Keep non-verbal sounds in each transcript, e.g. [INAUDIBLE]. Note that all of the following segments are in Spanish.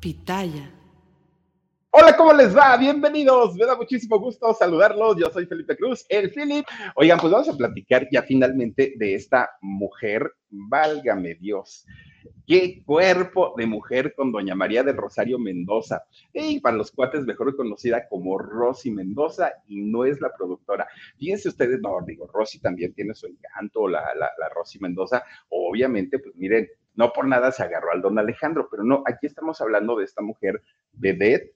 Pitaya. Hola, ¿cómo les va? Bienvenidos. Me da muchísimo gusto saludarlos. Yo soy Felipe Cruz, el Philip. Oigan, pues vamos a platicar ya finalmente de esta mujer, válgame Dios. Qué cuerpo de mujer con doña María del Rosario Mendoza. Y para los cuates, mejor conocida como Rosy Mendoza, y no es la productora. Fíjense ustedes, no, digo, Rosy también tiene su encanto, la, la, la Rosy Mendoza. Obviamente, pues miren, no por nada se agarró al don Alejandro, pero no, aquí estamos hablando de esta mujer vedette,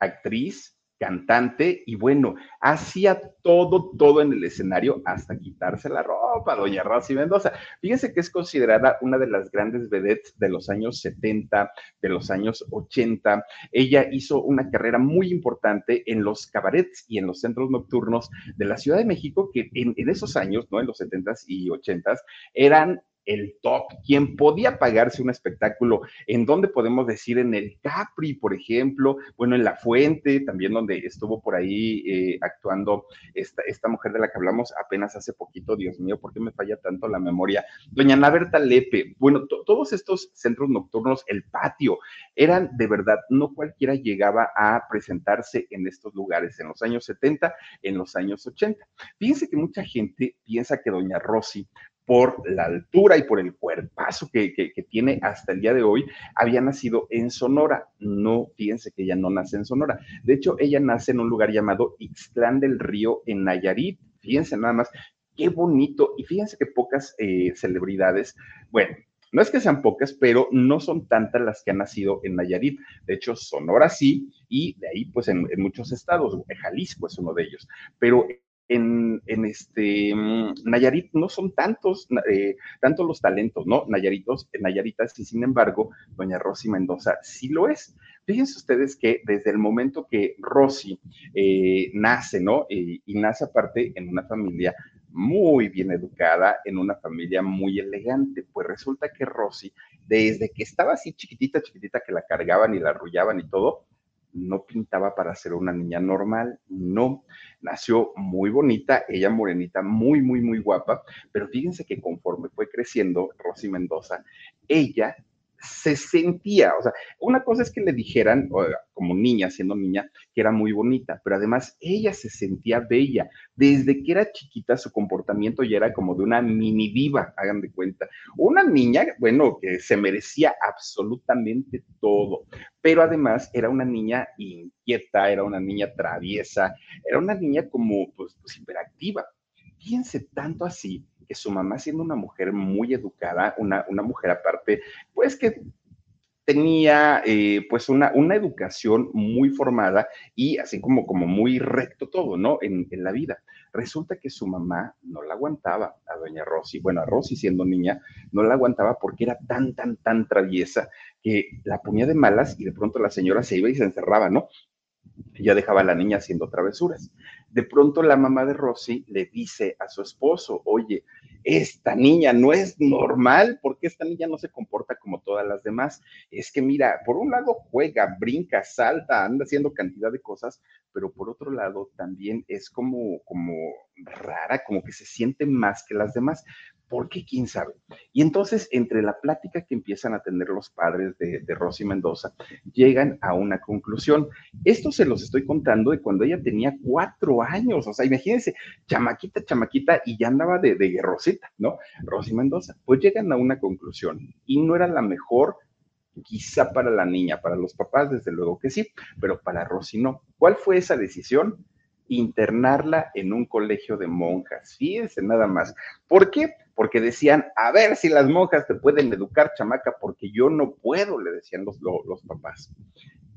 actriz, cantante y bueno, hacía todo, todo en el escenario hasta quitarse la ropa, doña Rosy Mendoza. Fíjense que es considerada una de las grandes vedettes de los años 70, de los años 80. Ella hizo una carrera muy importante en los cabarets y en los centros nocturnos de la Ciudad de México, que en, en esos años, ¿no? En los 70s y 80s, eran el top, quien podía pagarse un espectáculo, en donde podemos decir en el Capri, por ejemplo, bueno, en La Fuente, también donde estuvo por ahí eh, actuando esta, esta mujer de la que hablamos apenas hace poquito, Dios mío, ¿por qué me falla tanto la memoria? Doña Naberta Lepe, bueno, todos estos centros nocturnos, el patio, eran de verdad, no cualquiera llegaba a presentarse en estos lugares en los años 70, en los años 80. Fíjense que mucha gente piensa que Doña Rosy por la altura y por el cuerpazo que, que, tiene hasta el día de hoy, había nacido en Sonora. No fíjense que ella no nace en Sonora. De hecho, ella nace en un lugar llamado Ixtlán del Río, en Nayarit. Fíjense nada más, qué bonito. Y fíjense que pocas eh, celebridades, bueno, no es que sean pocas, pero no son tantas las que han nacido en Nayarit. De hecho, Sonora sí, y de ahí, pues en, en muchos estados, Jalisco es uno de ellos. Pero en, en, este Nayarit no son tantos, eh, tantos los talentos, ¿no? Nayaritos, Nayaritas, y sin embargo, doña Rosy Mendoza sí lo es. Fíjense ustedes que desde el momento que Rosy eh, nace, ¿no? Eh, y nace aparte en una familia muy bien educada, en una familia muy elegante, pues resulta que Rosy, desde que estaba así chiquitita, chiquitita, que la cargaban y la arrullaban y todo, no pintaba para ser una niña normal, no. Nació muy bonita, ella morenita, muy, muy, muy guapa, pero fíjense que conforme fue creciendo Rosy Mendoza, ella se sentía, o sea, una cosa es que le dijeran, como niña, siendo niña, que era muy bonita, pero además ella se sentía bella. Desde que era chiquita, su comportamiento ya era como de una mini diva, hagan de cuenta. Una niña, bueno, que se merecía absolutamente todo, pero además era una niña inquieta, era una niña traviesa, era una niña como, pues, pues hiperactiva. Fíjense tanto así que su mamá, siendo una mujer muy educada, una, una mujer aparte, pues que tenía eh, pues una, una, educación muy formada y así como, como muy recto todo, ¿no? En, en, la vida. Resulta que su mamá no la aguantaba a doña Rosy, bueno, a Rosy siendo niña, no la aguantaba porque era tan, tan, tan traviesa que la ponía de malas y de pronto la señora se iba y se encerraba, ¿no? Ya dejaba a la niña haciendo travesuras. De pronto la mamá de Rosy le dice a su esposo, oye, esta niña no es normal, porque esta niña no se comporta como todas las demás. Es que mira, por un lado juega, brinca, salta, anda haciendo cantidad de cosas, pero por otro lado también es como, como rara, como que se siente más que las demás. ¿Por qué? ¿Quién sabe? Y entonces, entre la plática que empiezan a tener los padres de, de Rosy Mendoza, llegan a una conclusión. Esto se los estoy contando de cuando ella tenía cuatro años. O sea, imagínense, chamaquita, chamaquita, y ya andaba de, de guerrosita, ¿no? Rosy Mendoza. Pues llegan a una conclusión. Y no era la mejor quizá para la niña, para los papás, desde luego que sí, pero para Rosy no. ¿Cuál fue esa decisión? Internarla en un colegio de monjas. Fíjense nada más. ¿Por qué? Porque decían, a ver si las monjas te pueden educar, chamaca, porque yo no puedo, le decían los, los, papás.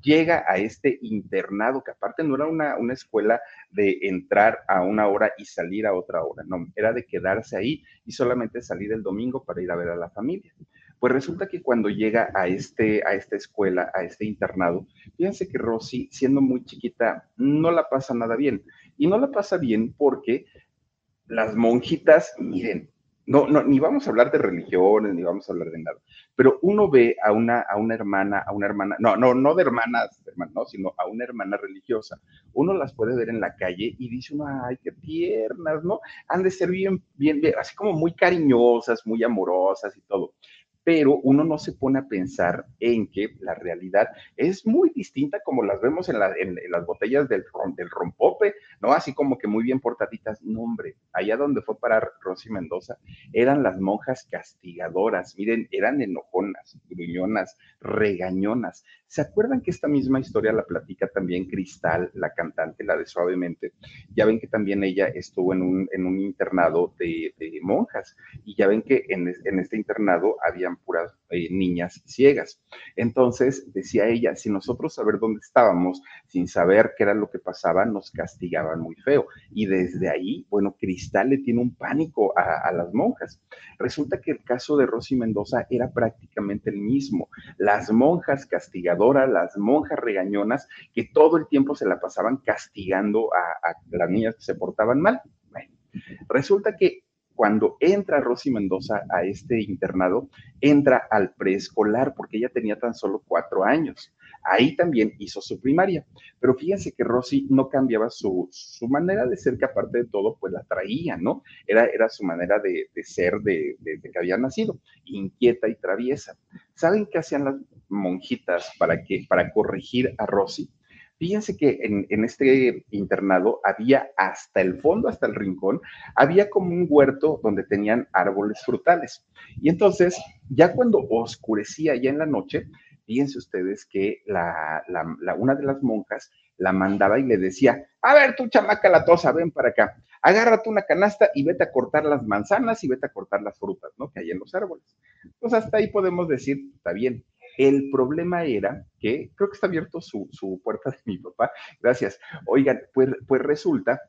Llega a este internado, que aparte no era una, una escuela de entrar a una hora y salir a otra hora, no, era de quedarse ahí y solamente salir el domingo para ir a ver a la familia. Pues resulta que cuando llega a, este, a esta escuela, a este internado, fíjense que Rosy, siendo muy chiquita, no la pasa nada bien. Y no la pasa bien porque las monjitas, miren, no, no, ni vamos a hablar de religiones, ni vamos a hablar de nada, pero uno ve a una, a una hermana, a una hermana, no, no, no de hermanas, no, sino a una hermana religiosa. Uno las puede ver en la calle y dice uno, ay, qué tiernas, ¿no? Han de ser bien, bien, bien, así como muy cariñosas, muy amorosas y todo pero uno no se pone a pensar en que la realidad es muy distinta como las vemos en, las botellas del, del, rompope, ¿no? Así como que muy bien portaditas. No, hombre, allá donde fue para Rosy Mendoza, eran las monjas castigadoras, miren, eran enojonas, gruñonas, regañonas. ¿Se acuerdan que esta misma historia la platica también Cristal, la cantante, la de Suavemente? Ya ven que también ella estuvo en un, en un internado de, monjas y ya ven que en, en este internado había puras eh, niñas ciegas. Entonces, decía ella, si nosotros saber dónde estábamos, sin saber qué era lo que pasaba, nos castigaban muy feo. Y desde ahí, bueno, Cristal le tiene un pánico a, las monjas. Resulta que el caso de Rosy Mendoza era prácticamente el mismo. Las monjas castigadoras, las monjas regañonas, que todo el tiempo se la pasaban castigando a, a las niñas que se portaban mal. Resulta que cuando entra Rosy Mendoza a este internado, entra al preescolar porque ella tenía tan solo cuatro años. Ahí también hizo su primaria. Pero fíjense que Rosy no cambiaba su, manera de ser, que aparte de todo, pues la traía, ¿no? Era, era su manera de, ser desde de, que había nacido, inquieta y traviesa. ¿Saben qué hacían las monjitas para, que, para corregir a Rosy? Fíjense que en, este internado había hasta el fondo, hasta el rincón, había como un huerto donde tenían árboles frutales. Y entonces, ya cuando oscurecía ya en la noche, fíjense ustedes que la, una de las monjas la mandaba y le decía, a ver, tú chamaca la tosa, ven para acá, agárrate una canasta y vete a cortar las manzanas y vete a cortar las frutas, ¿no? Que hay en los árboles. Pues hasta ahí podemos decir, está bien, el problema era que, creo que está abierto su, puerta de mi papá, gracias. Oigan, pues, pues resulta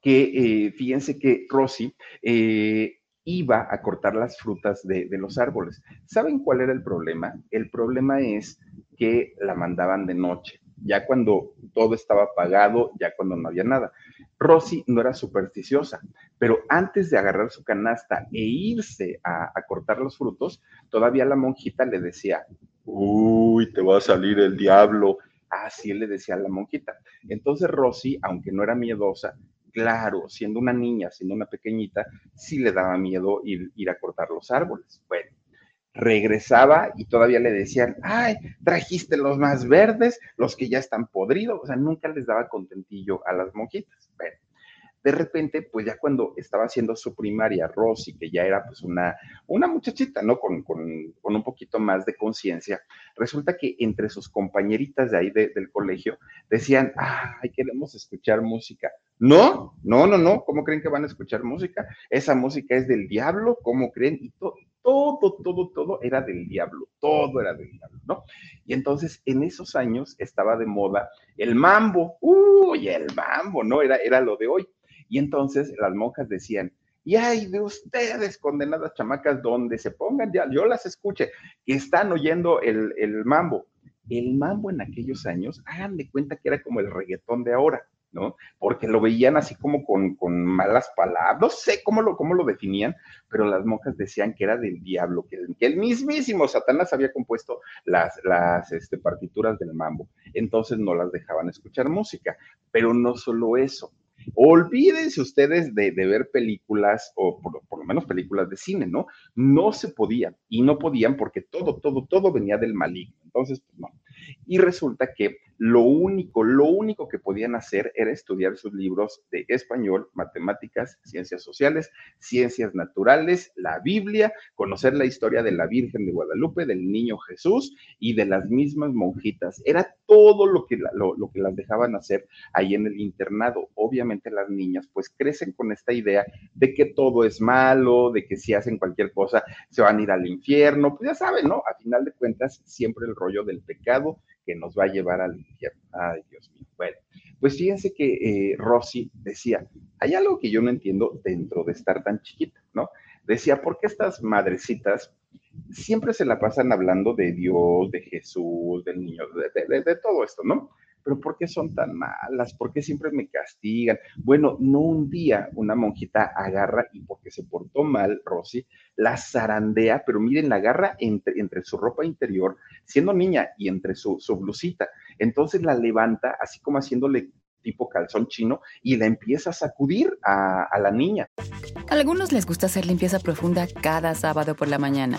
que, eh, fíjense que Rosy eh, iba a cortar las frutas de, de, los árboles. ¿Saben cuál era el problema? El problema es que la mandaban de noche, ya cuando todo estaba apagado, ya cuando no había nada. Rosy no era supersticiosa, pero antes de agarrar su canasta e irse a, cortar los frutos, todavía la monjita le decía, uy, te va a salir el diablo. Así le decía a la monjita. Entonces Rosy, aunque no era miedosa, claro, siendo una niña, siendo una pequeñita, sí le daba miedo ir, ir a cortar los árboles. Bueno, regresaba y todavía le decían, ay, trajiste los más verdes, los que ya están podridos, o sea, nunca les daba contentillo a las monjitas. Bueno, de repente, pues ya cuando estaba haciendo su primaria, Rosy, que ya era pues una, una muchachita, ¿no? Con, con, un poquito más de conciencia, resulta que entre sus compañeritas de ahí del colegio decían, ay, queremos escuchar música. No, no, no, no, ¿cómo creen que van a escuchar música? Esa música es del diablo, ¿cómo creen? Y todo, todo, todo, todo era del diablo, todo era del diablo, ¿no? Y entonces en esos años estaba de moda el mambo, uy, el mambo, ¿no? Era, era lo de hoy. Y entonces las monjas decían, y ay de ustedes, condenadas chamacas, donde se pongan, ya, yo las escuche, que están oyendo el, el mambo. El mambo en aquellos años, hagan de cuenta que era como el reggaetón de ahora. ¿no? Porque lo veían así como con, malas palabras, no sé cómo lo, cómo lo definían, pero las monjas decían que era del diablo, que, el mismísimo Satanás había compuesto las, las este, partituras del mambo, entonces no las dejaban escuchar música, pero no solo eso, Olvídense ustedes de, ver películas o por, por, lo menos películas de cine, ¿no? No se podía y no podían porque todo, todo, todo venía del maligno. Entonces, pues no. Y resulta que lo único, lo único que podían hacer era estudiar sus libros de español, matemáticas, ciencias sociales, ciencias naturales, la Biblia, conocer la historia de la Virgen de Guadalupe, del niño Jesús y de las mismas monjitas. Era todo lo que, lo, que las dejaban hacer ahí en el internado. Obviamente las niñas pues crecen con esta idea de que todo es malo, de que si hacen cualquier cosa se van a ir al infierno. Pues ya saben, ¿no? A final de cuentas, siempre el rollo del pecado que nos va a llevar al infierno. Ay, Dios mío. Bueno, pues fíjense que eh, Rosy decía, hay algo que yo no entiendo dentro de estar tan chiquita, ¿no? Decía, ¿por qué estas madrecitas siempre se la pasan hablando de Dios, de Jesús, del niño, de todo esto, ¿no? Pero ¿por qué son tan malas? ¿Por qué siempre me castigan? Bueno, no un día una monjita agarra y porque se portó mal, Rosy, la zarandea, pero miren, la agarra entre, entre su ropa interior, siendo niña, y entre su, su blusita. Entonces la levanta, así como haciéndole tipo calzón chino y la empieza a sacudir a, a la niña. A algunos les gusta hacer limpieza profunda cada sábado por la mañana.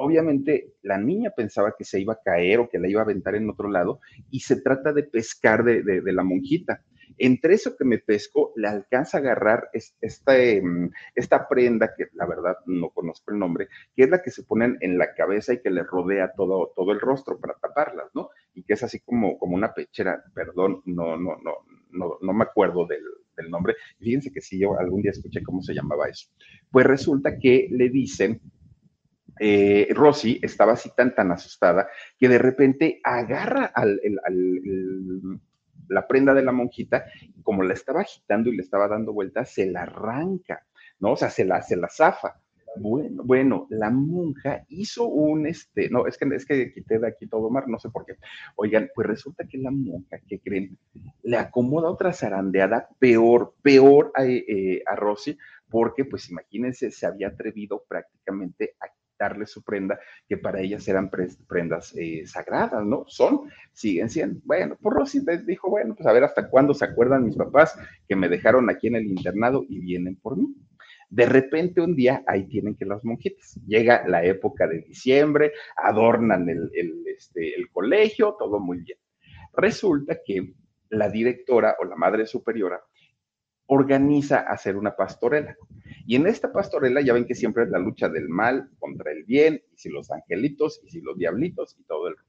Obviamente la niña pensaba que se iba a caer o que la iba a aventar en otro lado y se trata de pescar de, la monjita. Entre eso que me pesco, le alcanza a agarrar esta, em, esta prenda, que la verdad no conozco el nombre, que es la que se ponen en la cabeza y que le rodea todo, todo el rostro para taparlas, ¿no? Y que es así como, como una pechera, perdón, no, no, no, no, no me acuerdo del, del nombre. Fíjense que sí, yo algún día escuché cómo se llamaba eso. Pues resulta que le dicen eh, Rosy estaba así tan, tan asustada que de repente agarra la prenda de la monjita como la estaba agitando y le estaba dando vueltas, se la arranca, ¿no? O sea, se la, se la zafa. Bueno, bueno, la monja hizo un, este, no, es que, es que quité de aquí todo mar, no sé por qué. Oigan, pues resulta que la monja, ¿qué creen? Le acomoda otra zarandeada peor, peor a, eh, a Rosy, porque pues imagínense, se había atrevido prácticamente a darle su prenda, que para ellas eran prendas eh, sagradas, ¿no? Son, siguen siendo. Bueno, por Rosy dijo, bueno, pues a ver hasta cuándo se acuerdan mis papás que me dejaron aquí en el internado y vienen por mí. De repente un día ahí tienen que las monjitas. Llega la época de diciembre, adornan el, este, el colegio, todo muy bien. Resulta que la directora o la madre superiora organiza hacer una pastorela. Y en esta pastorela ya ven que siempre es la lucha del mal contra el bien, y si los angelitos, y si los diablitos, y todo el rollo.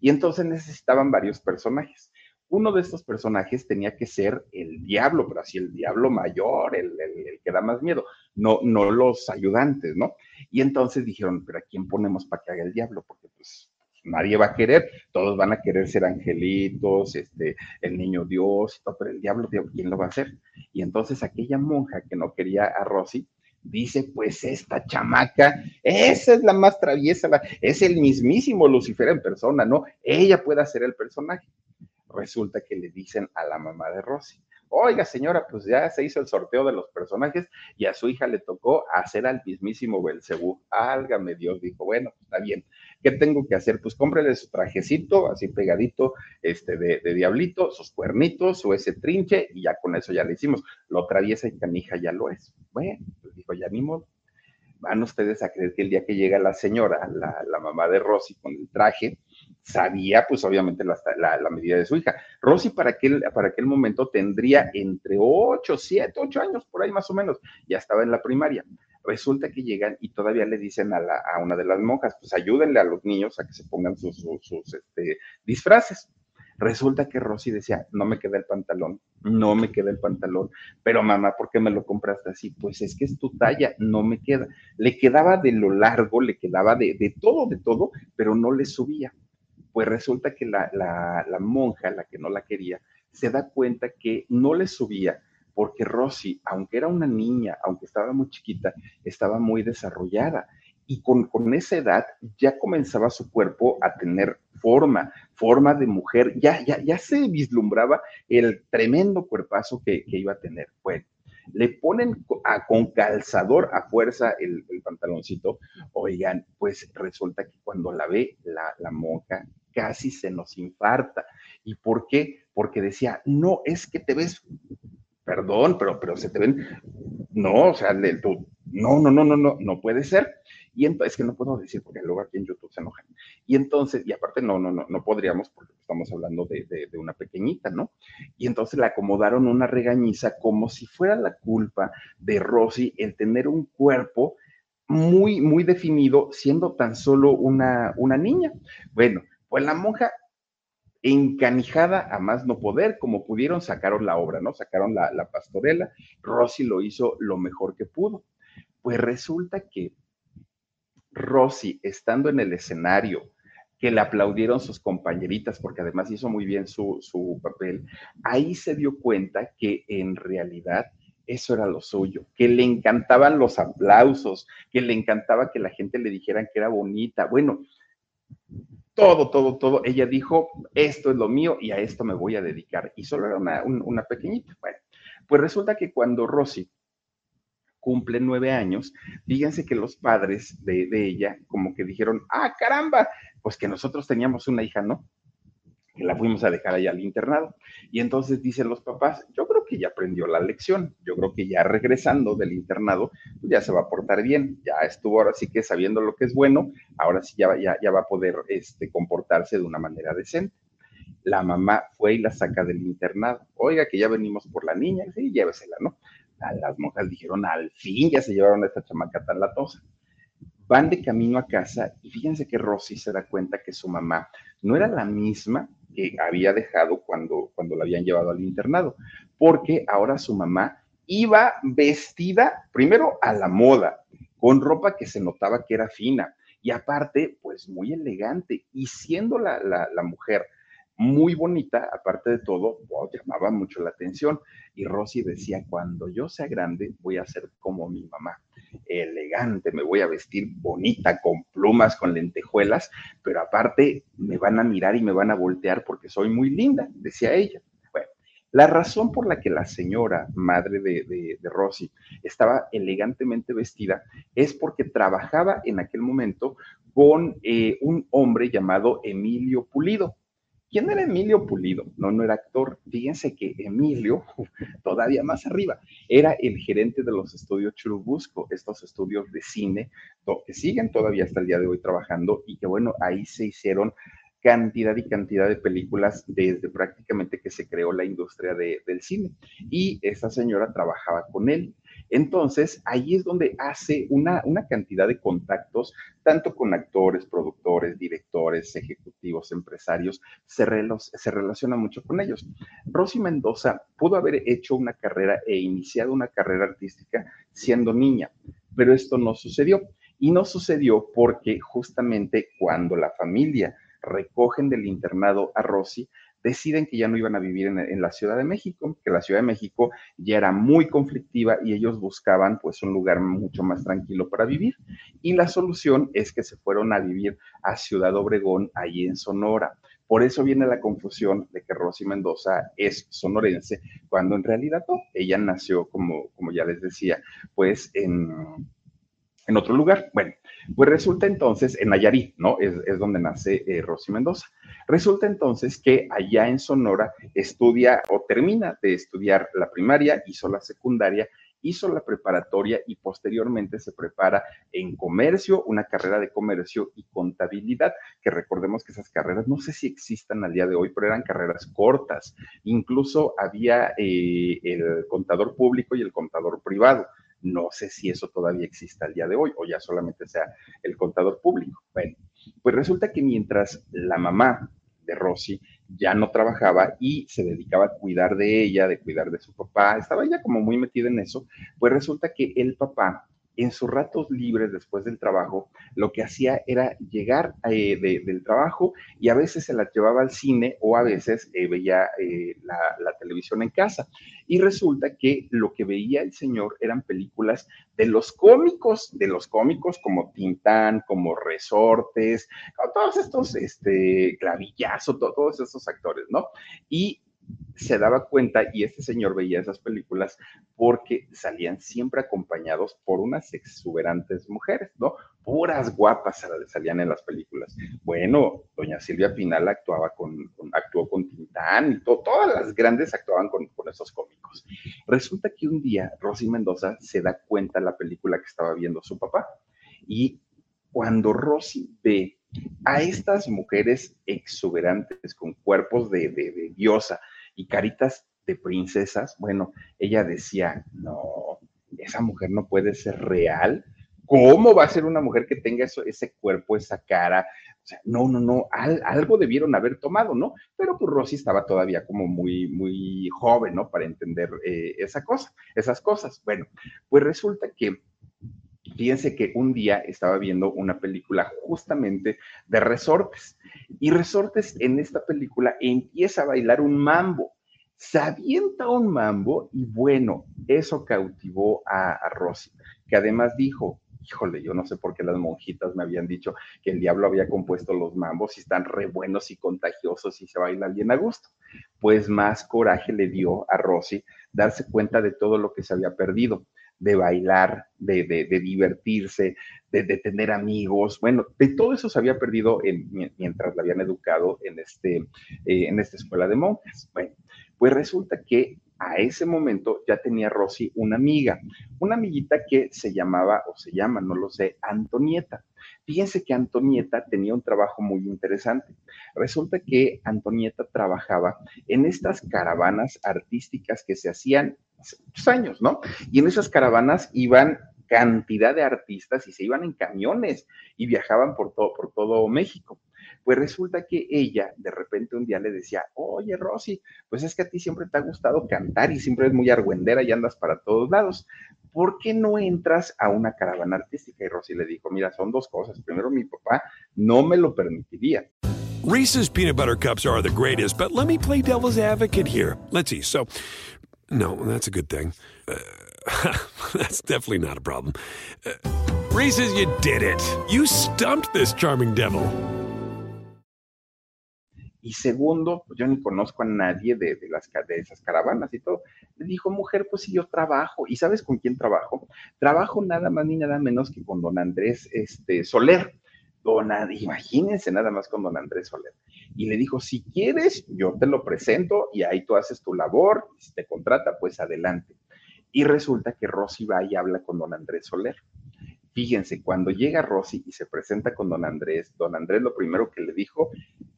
Y entonces necesitaban varios personajes. Uno de estos personajes tenía que ser el diablo, pero así el diablo mayor, el, el que da más miedo, no, no los ayudantes, ¿no? Y entonces dijeron, pero ¿a quién ponemos para que haga el diablo? Porque pues nadie va a querer, todos van a querer ser angelitos, este, el niño Dios, todo, pero el diablo, ¿quién lo va a hacer? Y entonces aquella monja que no quería a Rosy, dice, pues esta chamaca, esa es la más traviesa, es el mismísimo Lucifer en persona, ¿no? Ella puede hacer el personaje. Resulta que le dicen a la mamá de Rosy, oiga señora, pues ya se hizo el sorteo de los personajes y a su hija le tocó hacer al mismísimo Belcebú. Álgame Dios, dijo, bueno, está bien. ¿Qué tengo que hacer? Pues cómprele su trajecito, así pegadito, este, de, diablito, sus cuernitos, su ese trinche, y ya con eso ya le hicimos. Lo traviesa y canija ya lo es. Bueno, pues dijo, ya ni modo. Van ustedes a creer que el día que llega la señora, la, la mamá de Rosy con el traje, sabía pues obviamente la, la, medida de su hija. Rosy para aquel, para aquel momento tendría entre 8, 7, 8 años, por ahí más o menos, ya estaba en la primaria. Resulta que llegan y todavía le dicen a, la, una de las monjas, pues ayúdenle a los niños a que se pongan sus, este, disfraces. Resulta que Rosy decía, no me queda el pantalón, no me queda el pantalón, pero mamá, ¿por qué me lo compraste así? Pues es que es tu talla, no me queda. Le quedaba de lo largo, le quedaba de, de todo, de todo, pero no le subía pues resulta que la, monja, la que no la quería, se da cuenta que no le subía porque Rosy, aunque era una niña, aunque estaba muy chiquita, estaba muy desarrollada y con, con, esa edad ya comenzaba su cuerpo a tener forma, forma de mujer, ya, ya, ya se vislumbraba el tremendo cuerpazo que, que iba a tener. Bueno, le ponen con calzador a fuerza el, el, pantaloncito, oigan, pues resulta que cuando la ve la, la monja casi se nos infarta. ¿Y por qué? Porque decía, no, es que te ves, perdón, pero, pero se te ven, no, o sea, no, no, no, no, no, no puede ser. Y entonces, es que no puedo decir porque luego aquí en YouTube se enojan. Y entonces, y aparte no, no, no, no podríamos porque estamos hablando de, de, de, una pequeñita, ¿no? Y entonces le acomodaron una regañiza como si fuera la culpa de Rosy el tener un cuerpo muy, muy definido siendo tan solo una, una niña. Bueno, pues la monja encanijada a más no poder, como pudieron, sacaron la obra, ¿no? Sacaron la, la pastorela, Rosy lo hizo lo mejor que pudo. Pues resulta que Rosy, estando en el escenario, que le aplaudieron sus compañeritas, porque además hizo muy bien su, su, papel, ahí se dio cuenta que en realidad eso era lo suyo, que le encantaban los aplausos, que le encantaba que la gente le dijera que era bonita. Bueno, todo, todo, todo. Ella dijo, esto es lo mío y a esto me voy a dedicar. Y solo era una, una pequeñita. Bueno, pues resulta que cuando Rosy cumple nueve años, fíjense que los padres de, de, ella como que dijeron, ah, caramba, pues que nosotros teníamos una hija, ¿no? Que la fuimos a dejar allá al internado. Y entonces dicen los papás, yo creo que ya aprendió la lección, yo creo que ya regresando del internado, pues ya se va a portar bien, ya estuvo ahora sí que sabiendo lo que es bueno, ahora sí ya, ya, ya va a poder este, comportarse de una manera decente la mamá fue y la saca del internado. Oiga, que ya venimos por la niña, sí, llévesela, ¿no? las monjas dijeron, al fin ya se llevaron a esta chamaca tan latosa. Van de camino a casa y fíjense que Rosy se da cuenta que su mamá no era la misma que había dejado cuando, cuando la habían llevado al internado, porque ahora su mamá iba vestida primero a la moda, con ropa que se notaba que era fina y aparte, pues muy elegante y siendo la, la, la mujer muy bonita, aparte de todo, wow, llamaba mucho la atención. Y Rosy decía, cuando yo sea grande, voy a ser como mi mamá, elegante, me voy a vestir bonita, con plumas, con lentejuelas, pero aparte me van a mirar y me van a voltear porque soy muy linda, decía ella. Bueno, la razón por la que la señora, madre de, de, Rosy, estaba elegantemente vestida es porque trabajaba en aquel momento con eh, un hombre llamado Emilio Pulido ¿Quién era Emilio Pulido? No, no era actor. Fíjense que Emilio, [LAUGHS] todavía más arriba, era el gerente de los estudios Churubusco, estos estudios de cine que siguen todavía hasta el día de hoy trabajando y que bueno, ahí se hicieron cantidad y cantidad de películas desde prácticamente que se creó la industria de, del cine. Y esa señora trabajaba con él. Entonces, ahí es donde hace una, una cantidad de contactos, tanto con actores, productores, directores, ejecutivos, empresarios, se, se relaciona mucho con ellos. Rosy Mendoza pudo haber hecho una carrera e iniciado una carrera artística siendo niña, pero esto no sucedió. Y no sucedió porque justamente cuando la familia recogen del internado a Rosy, deciden que ya no iban a vivir en, la Ciudad de México, que la Ciudad de México ya era muy conflictiva y ellos buscaban pues un lugar mucho más tranquilo para vivir. Y la solución es que se fueron a vivir a Ciudad Obregón, ahí en Sonora. Por eso viene la confusión de que Rosy Mendoza es sonorense, cuando en realidad no, ella nació, como, como ya les decía, pues en, en otro lugar. Bueno, pues resulta entonces, en Nayarit, ¿no? Es, es donde nace eh, Rosy Mendoza. Resulta entonces que allá en Sonora estudia o termina de estudiar la primaria, hizo la secundaria, hizo la preparatoria y posteriormente se prepara en comercio, una carrera de comercio y contabilidad, que recordemos que esas carreras no sé si existan al día de hoy, pero eran carreras cortas. Incluso había eh, el contador público y el contador privado. No sé si eso todavía existe al día de hoy o ya solamente sea el contador público. Bueno, pues resulta que mientras la mamá de Rosy ya no trabajaba y se dedicaba a cuidar de ella, de cuidar de su papá, estaba ella como muy metida en eso, pues resulta que el papá en sus ratos libres después del trabajo, lo que hacía era llegar eh, del trabajo y a veces se la llevaba al cine o a veces eh, veía eh, la, televisión en casa. Y resulta que lo que veía el señor eran películas de los cómicos, de los cómicos como Tintán, como Resortes, todos estos, este, todos estos actores, ¿no? Y se daba cuenta y este señor veía esas películas porque salían siempre acompañados por unas exuberantes mujeres, ¿no? Puras guapas salían en las películas. Bueno, doña Silvia Pinal actuaba con, actuó con Tintán y todas las grandes actuaban con, con esos cómicos. Resulta que un día Rosy Mendoza se da cuenta de la película que estaba viendo su papá y cuando Rosy ve a estas mujeres exuberantes con cuerpos de, de diosa, y caritas de princesas, bueno, ella decía, no, esa mujer no puede ser real. ¿Cómo va a ser una mujer que tenga eso, ese cuerpo, esa cara? O sea, no, no, no, algo debieron haber tomado, ¿no? Pero pues Rosy estaba todavía como muy, muy joven, ¿no? Para entender eh, esa cosa, esas cosas. Bueno, pues resulta que Fíjense que un día estaba viendo una película justamente de resortes y resortes en esta película empieza a bailar un mambo. Se avienta un mambo y bueno, eso cautivó a, a Rosy, que además dijo, híjole, yo no sé por qué las monjitas me habían dicho que el diablo había compuesto los mambos y están re buenos y contagiosos y se baila bien a gusto. Pues más coraje le dio a Rosy darse cuenta de todo lo que se había perdido de bailar, de, divertirse, de, tener amigos. Bueno, de todo eso se había perdido mientras la habían educado en, este, eh, en esta escuela de monjas. Bueno, pues resulta que a ese momento ya tenía Rosy una amiga, una amiguita que se llamaba, o se llama, no lo sé, Antonieta. Fíjense que Antonieta tenía un trabajo muy interesante. Resulta que Antonieta trabajaba en estas caravanas artísticas que se hacían hace muchos años, ¿no? Y en esas caravanas iban cantidad de artistas y se iban en camiones y viajaban por todo, por todo México. Pues resulta que ella de repente un día le decía, oye Rosy, pues es que a ti siempre te ha gustado cantar y siempre es muy argüendera y andas para todos lados. ¿Por qué no entras a una caravana artística? Y Rosy le dijo, mira, son dos cosas. Primero, mi papá no me lo permitiría. Reese's peanut butter cups are the greatest, but let me play devil's advocate here. Let's see. So, no, that's a good thing. Uh, [LAUGHS] that's definitely not a problem. Uh, Reese's, you did it. You stumped this charming devil. Y segundo, pues yo ni conozco a nadie de, las, de esas caravanas y todo. Le dijo, mujer, pues si yo trabajo. ¿Y sabes con quién trabajo? Trabajo nada más ni nada menos que con don Andrés este, Soler. Don, imagínense nada más con don Andrés Soler. Y le dijo, si quieres, yo te lo presento y ahí tú haces tu labor. Si te contrata, pues adelante. Y resulta que Rosy va y habla con don Andrés Soler. Fíjense, cuando llega Rosy y se presenta con don Andrés, don Andrés lo primero que le dijo,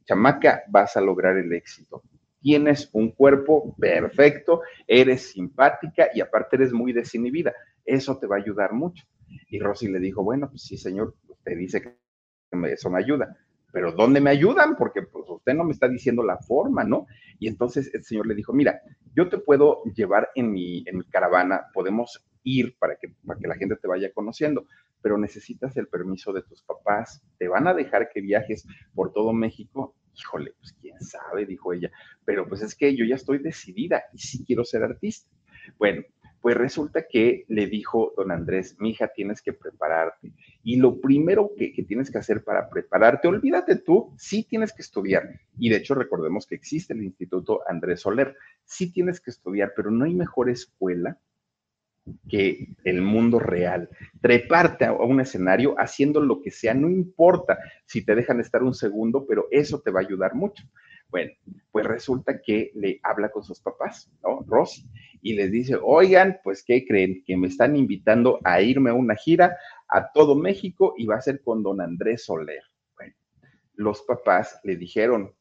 chamaca, vas a lograr el éxito. Tienes un cuerpo perfecto, eres simpática y aparte eres muy desinhibida. Eso te va a ayudar mucho. Y Rosy le dijo, bueno, pues sí, señor, usted dice que eso me ayuda pero ¿dónde me ayudan? Porque pues usted no me está diciendo la forma, ¿no? Y entonces el señor le dijo, mira, yo te puedo llevar en mi, en mi caravana, podemos ir para que, para que la gente te vaya conociendo, pero necesitas el permiso de tus papás, te van a dejar que viajes por todo México. Híjole, pues quién sabe, dijo ella, pero pues es que yo ya estoy decidida y sí quiero ser artista. Bueno, pues resulta que le dijo don Andrés, mi hija, tienes que prepararte. Y lo primero que, que, tienes que hacer para prepararte, olvídate tú, sí tienes que estudiar. Y de hecho recordemos que existe el Instituto Andrés Soler. Sí tienes que estudiar, pero no hay mejor escuela que el mundo real. Treparte a un escenario haciendo lo que sea, no importa si te dejan estar un segundo, pero eso te va a ayudar mucho. Bueno, pues resulta que le habla con sus papás, ¿no? Rosy, y les dice, oigan, pues, ¿qué creen? Que me están invitando a irme a una gira a todo México y va a ser con don Andrés Soler. Bueno, los papás le dijeron,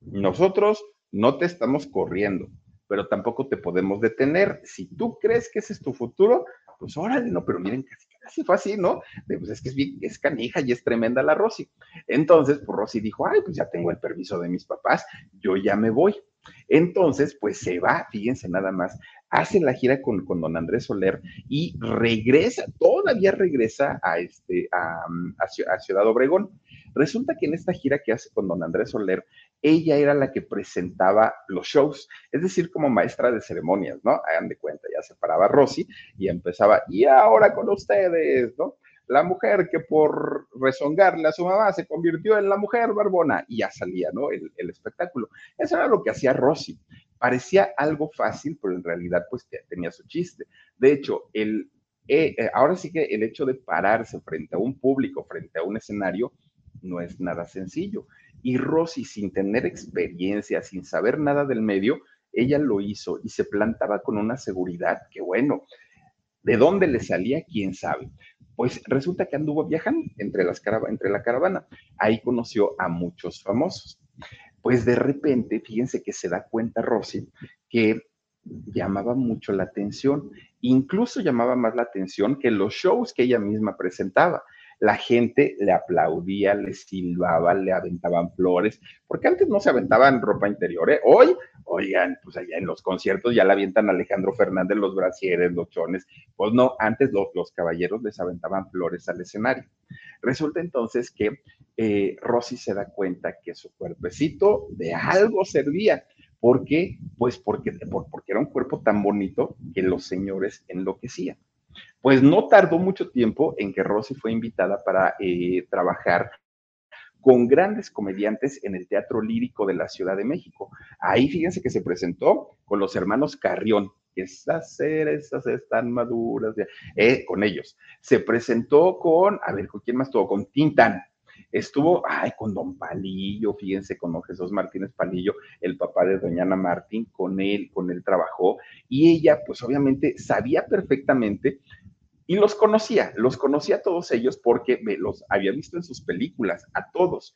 nosotros no te estamos corriendo, pero tampoco te podemos detener. Si tú crees que ese es tu futuro, pues órale, no, pero miren, casi, casi fue así, ¿no? pues es que es, es canija y es tremenda la Rosy. Entonces, pues Rosy dijo, ay, pues ya tengo el permiso de mis papás, yo ya me voy. Entonces, pues se va, fíjense nada más, hace la gira con, con don Andrés Soler y regresa, todavía regresa a, este, a, a, Ciudad Obregón. Resulta que en esta gira que hace con don Andrés Soler, ella era la que presentaba los shows, es decir, como maestra de ceremonias, ¿no? Hagan de cuenta, ya se paraba Rosy y empezaba, y ahora con ustedes, ¿no? La mujer que por rezongarle a su mamá se convirtió en la mujer barbona y ya salía, ¿no? El, el espectáculo. Eso era lo que hacía Rosy. Parecía algo fácil, pero en realidad pues tenía su chiste. De hecho, el, eh, eh, ahora sí que el hecho de pararse frente a un público, frente a un escenario, no es nada sencillo. Y Rosy, sin tener experiencia, sin saber nada del medio, ella lo hizo y se plantaba con una seguridad que, bueno, ¿de dónde le salía? ¿Quién sabe? Pues resulta que anduvo viajando entre, las entre la caravana. Ahí conoció a muchos famosos pues de repente, fíjense que se da cuenta Rosy que llamaba mucho la atención, incluso llamaba más la atención que los shows que ella misma presentaba la gente le aplaudía, le silbaba, le aventaban flores, porque antes no se aventaban ropa interior, ¿eh? Hoy, oigan, pues allá en los conciertos ya la avientan Alejandro Fernández los brasieres, los chones, pues no, antes los, los caballeros les aventaban flores al escenario. Resulta entonces que eh, Rosy se da cuenta que su cuerpecito de algo servía. ¿Por qué? Pues porque, porque era un cuerpo tan bonito que los señores enloquecían. Pues no tardó mucho tiempo en que Rosy fue invitada para eh, trabajar con grandes comediantes en el Teatro Lírico de la Ciudad de México. Ahí fíjense que se presentó con los hermanos Carrión. Esas cerezas están maduras, eh, con ellos. Se presentó con, a ver, ¿con quién más tuvo? Con Tintán. Estuvo, ay, con Don Palillo, fíjense, con Don Jesús Martínez Palillo, el papá de Doña Ana Martín, con él, con él trabajó. Y ella, pues obviamente, sabía perfectamente y los conocía, los conocía a todos ellos porque me los había visto en sus películas, a todos.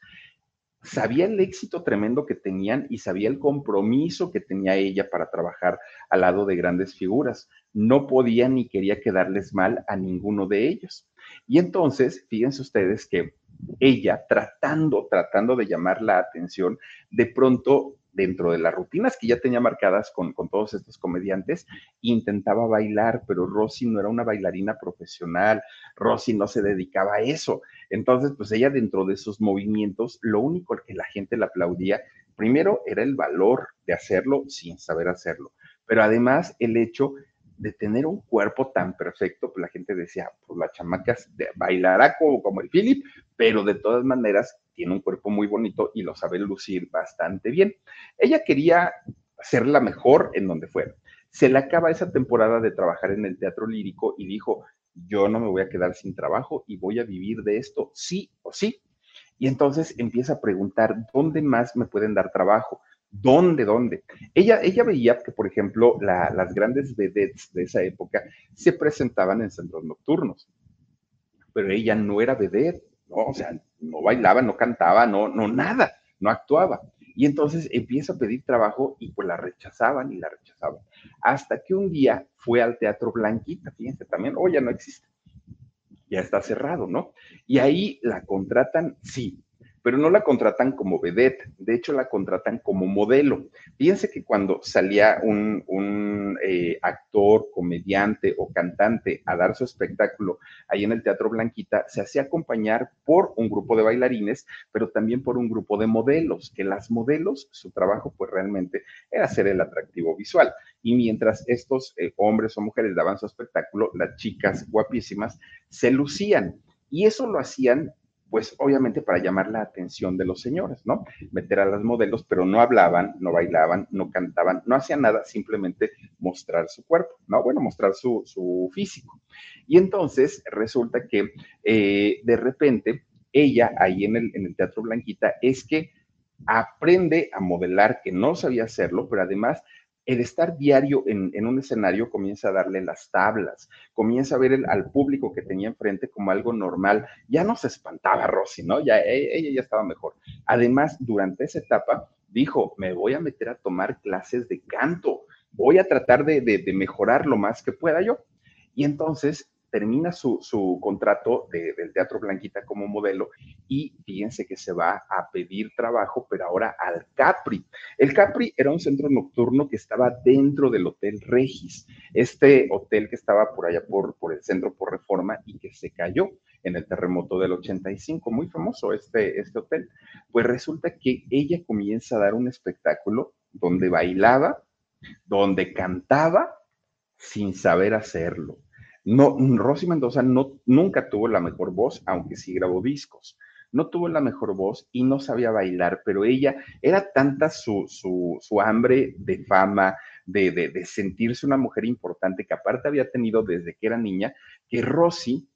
Sabía el éxito tremendo que tenían y sabía el compromiso que tenía ella para trabajar al lado de grandes figuras. No podía ni quería quedarles mal a ninguno de ellos. Y entonces, fíjense ustedes que ella, tratando, tratando de llamar la atención, de pronto dentro de las rutinas que ya tenía marcadas con, todos estos comediantes, intentaba bailar, pero Rosy no era una bailarina profesional, Rosy no se dedicaba a eso. Entonces, pues ella dentro de esos movimientos, lo único que la gente le aplaudía, primero era el valor de hacerlo sin saber hacerlo, pero además el hecho de tener un cuerpo tan perfecto, pues la gente decía, pues la chamaca bailará como, como el Philip, pero de todas maneras tiene un cuerpo muy bonito y lo sabe lucir bastante bien. Ella quería ser la mejor en donde fuera. Se le acaba esa temporada de trabajar en el teatro lírico y dijo, yo no me voy a quedar sin trabajo y voy a vivir de esto sí o sí. Y entonces empieza a preguntar, ¿dónde más me pueden dar trabajo? ¿Dónde, dónde? Ella, ella veía que, por ejemplo, las grandes vedettes de esa época se presentaban en centros nocturnos, pero ella no era vedette, ¿no? O sea, no bailaba, no cantaba, no, no, nada, no actuaba. Y entonces empieza a pedir trabajo y pues la rechazaban y la rechazaban. Hasta que un día fue al Teatro Blanquita, fíjense también, oh, ya no existe, ya está cerrado, ¿no? Y ahí la contratan, sí, pero no la contratan como vedette, de hecho la contratan como modelo. Fíjense que cuando salía un, eh, actor, comediante o cantante a dar su espectáculo ahí en el Teatro Blanquita, se hacía acompañar por un grupo de bailarines, pero también por un grupo de modelos, que las modelos, su trabajo pues realmente era ser el atractivo visual. Y mientras estos eh, hombres o mujeres daban su espectáculo, las chicas guapísimas se lucían. Y eso lo hacían pues obviamente para llamar la atención de los señores, ¿no? Meter a las modelos, pero no hablaban, no bailaban, no cantaban, no hacían nada, simplemente mostrar su cuerpo, ¿no? Bueno, mostrar su, físico. Y entonces resulta que eh, de repente ella ahí en el, en el Teatro Blanquita es que aprende a modelar, que no sabía hacerlo, pero además el estar diario en, un escenario comienza a darle las tablas, comienza a ver al público que tenía enfrente como algo normal. Ya no se espantaba Rosy, ¿no? Ya e, ella ya estaba mejor. Además, durante esa etapa dijo, me voy a meter a tomar clases de canto, voy a tratar de, de mejorar lo más que pueda yo. Y entonces termina su, contrato del Teatro Blanquita como modelo y fíjense que se va a pedir trabajo, pero ahora al Capri. El Capri era un centro nocturno que estaba dentro del Hotel Regis, este hotel que estaba por allá por, por el centro por reforma y que se cayó en el terremoto del 85, muy famoso este, este hotel. Pues resulta que ella comienza a dar un espectáculo donde bailaba, donde cantaba sin saber hacerlo. No, Rosy Mendoza no, nunca tuvo la mejor voz, aunque sí grabó discos. No tuvo la mejor voz y no sabía bailar, pero ella era tanta su, su, hambre de fama, de, de, sentirse una mujer importante que aparte había tenido desde que era niña, que Rosy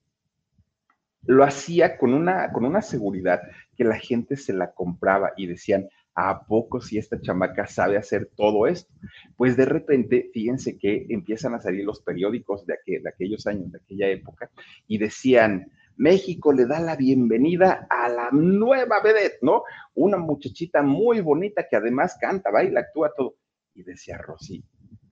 lo hacía con una, con una seguridad que la gente se la compraba y decían, ¿a poco si esta chamaca sabe hacer todo esto? Pues de repente, fíjense que empiezan a salir los periódicos de, de aquellos años, de aquella época, y decían, México le da la bienvenida a la nueva vedette, ¿no? Una muchachita muy bonita que además canta, baila, actúa todo. Y decía Rosy,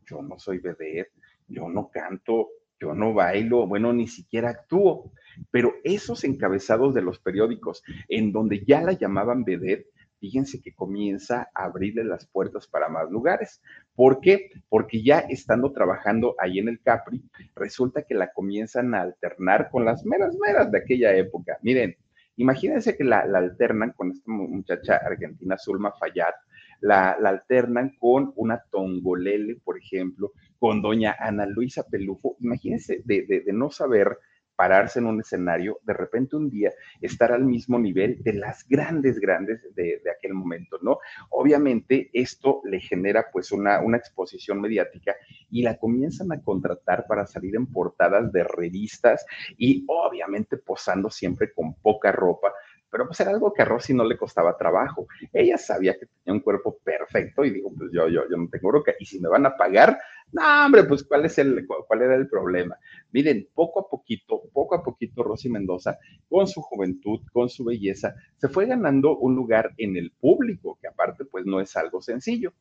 yo no soy vedette, yo no canto, yo no bailo, bueno, ni siquiera actúo. Pero esos encabezados de los periódicos, en donde ya la llamaban vedette, fíjense que comienza a abrirle las puertas para más lugares. ¿Por qué? Porque ya estando trabajando ahí en el Capri, resulta que la comienzan a alternar con las meras meras de aquella época. Miren, imagínense que la, alternan con esta muchacha argentina, Zulma Fayad, la, alternan con una Tongolele, por ejemplo, con doña Ana Luisa Pelufo. Imagínense de no saber pararse en un escenario, de repente un día estar al mismo nivel de las grandes, grandes de, aquel momento, ¿no? Obviamente esto le genera pues una, una exposición mediática y la comienzan a contratar para salir en portadas de revistas y obviamente posando siempre con poca ropa, pero pues era algo que a Rosy no le costaba trabajo. Ella sabía que tenía un cuerpo perfecto y digo, pues yo, yo, yo no tengo bronca. Y si me van a pagar, no, hombre, pues ¿cuál, es el, cuál era el problema. Miren, poco a poquito, poco a poquito Rosy Mendoza, con su juventud, con su belleza, se fue ganando un lugar en el público, que aparte pues no es algo sencillo.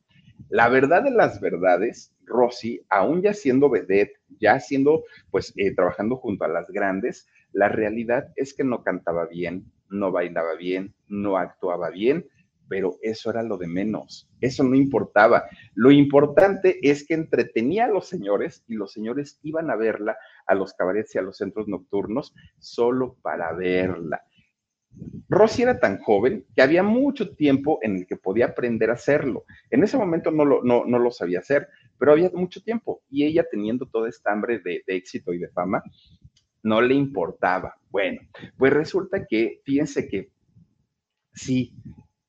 La verdad de las verdades, Rosy, aún ya siendo vedette, ya siendo, pues, eh, trabajando junto a las grandes, la realidad es que no cantaba bien, no bailaba bien, no actuaba bien, pero eso era lo de menos, eso no importaba. Lo importante es que entretenía a los señores y los señores iban a verla a los cabarets y a los centros nocturnos solo para verla. Rosy era tan joven que había mucho tiempo en el que podía aprender a hacerlo. En ese momento no lo, no, lo sabía hacer, pero había mucho tiempo y ella teniendo toda esta hambre de éxito y de fama, no le importaba. Bueno, pues resulta que, fíjense que sí,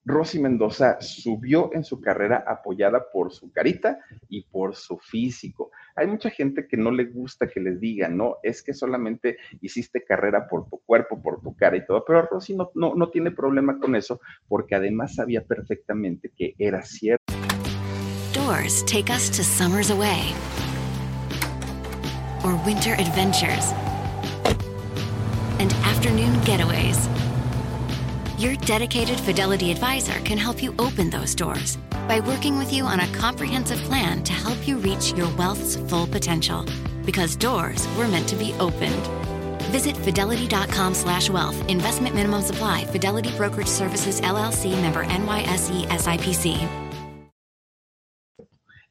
Rosy Mendoza subió en su carrera apoyada por su carita y por su físico. Hay mucha gente que no le gusta que les digan, no, es que solamente hiciste carrera por tu cuerpo, por tu cara y todo, pero Rosy no, no, no tiene problema con eso porque además sabía perfectamente que era cierto. Doors take us to summers away or winter adventures. And afternoon getaways. Your dedicated Fidelity advisor can help you open those doors by working with you on a comprehensive plan to help you reach your wealth's full potential. Because doors were meant to be opened. Visit fidelity.com slash wealth. Investment minimum supply. Fidelity Brokerage Services, LLC, member NYSE SIPC.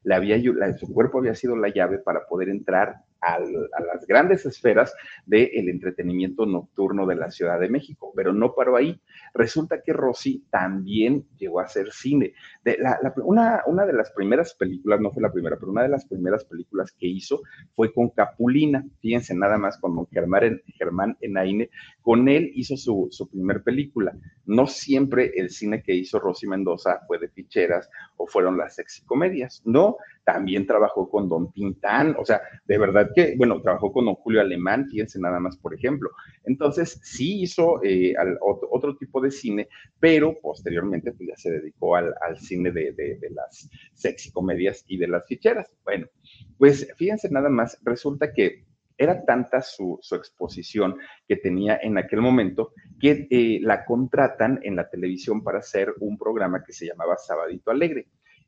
La había, la, su cuerpo había sido la llave para poder entrar a, las grandes esferas del entretenimiento nocturno de la Ciudad de México, pero no paró ahí. Resulta que Rosy también llegó a hacer cine. Una, una de las primeras películas, no fue la primera, pero una de las primeras películas que hizo fue con Capulina. Fíjense nada más con Germán, Germán Enaine. Con él hizo su, su primer película. No siempre el cine que hizo Rosy Mendoza fue de ficheras o fueron las sexicomedias. No, también trabajó con Don Tintán, o sea, de verdad que, bueno, trabajó con Don Julio Alemán, fíjense nada más, por ejemplo. Entonces, sí hizo eh, otro, tipo de cine, pero posteriormente pues ya se dedicó al, cine de, de, las sexy comedias y de las ficheras. Bueno, pues fíjense nada más, resulta que era tanta su, exposición que tenía en aquel momento que eh, la contratan en la televisión para hacer un programa que se llamaba Sabadito Alegre.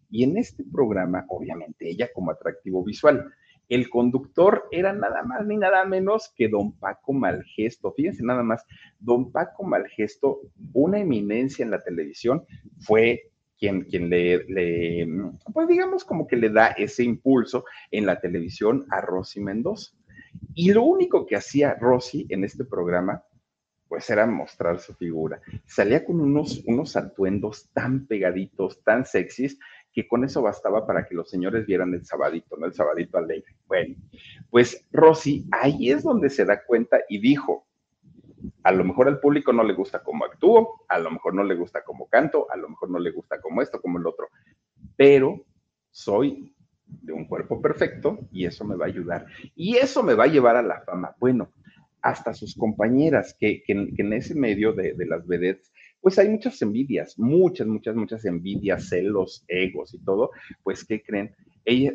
Y en este programa, obviamente, ella como atractivo visual. El conductor era nada más ni nada menos que don Paco Malgesto. Fíjense nada más, don Paco Malgesto, una eminencia en la televisión, fue quien, quien le, pues digamos como que le da ese impulso en la televisión a Rosy Mendoza. Y lo único que hacía Rosy en este programa, pues era mostrar su figura. Salía con unos, unos atuendos tan pegaditos, tan sexys, que con eso bastaba para que los señores vieran el sabadito, ¿no? El sabadito alegre. Bueno, pues Rosy ahí es donde se da cuenta y dijo, a lo mejor al público no le gusta cómo actúo, a lo mejor no le gusta cómo canto, a lo mejor no le gusta como esto, como el otro, pero soy de un cuerpo perfecto y eso me va a ayudar. Y eso me va a llevar a la fama. Bueno, hasta sus compañeras, que, en ese medio de, de, las vedettes, pues hay muchas envidias, muchas, muchas, muchas envidias, celos, egos y todo, pues ¿qué creen?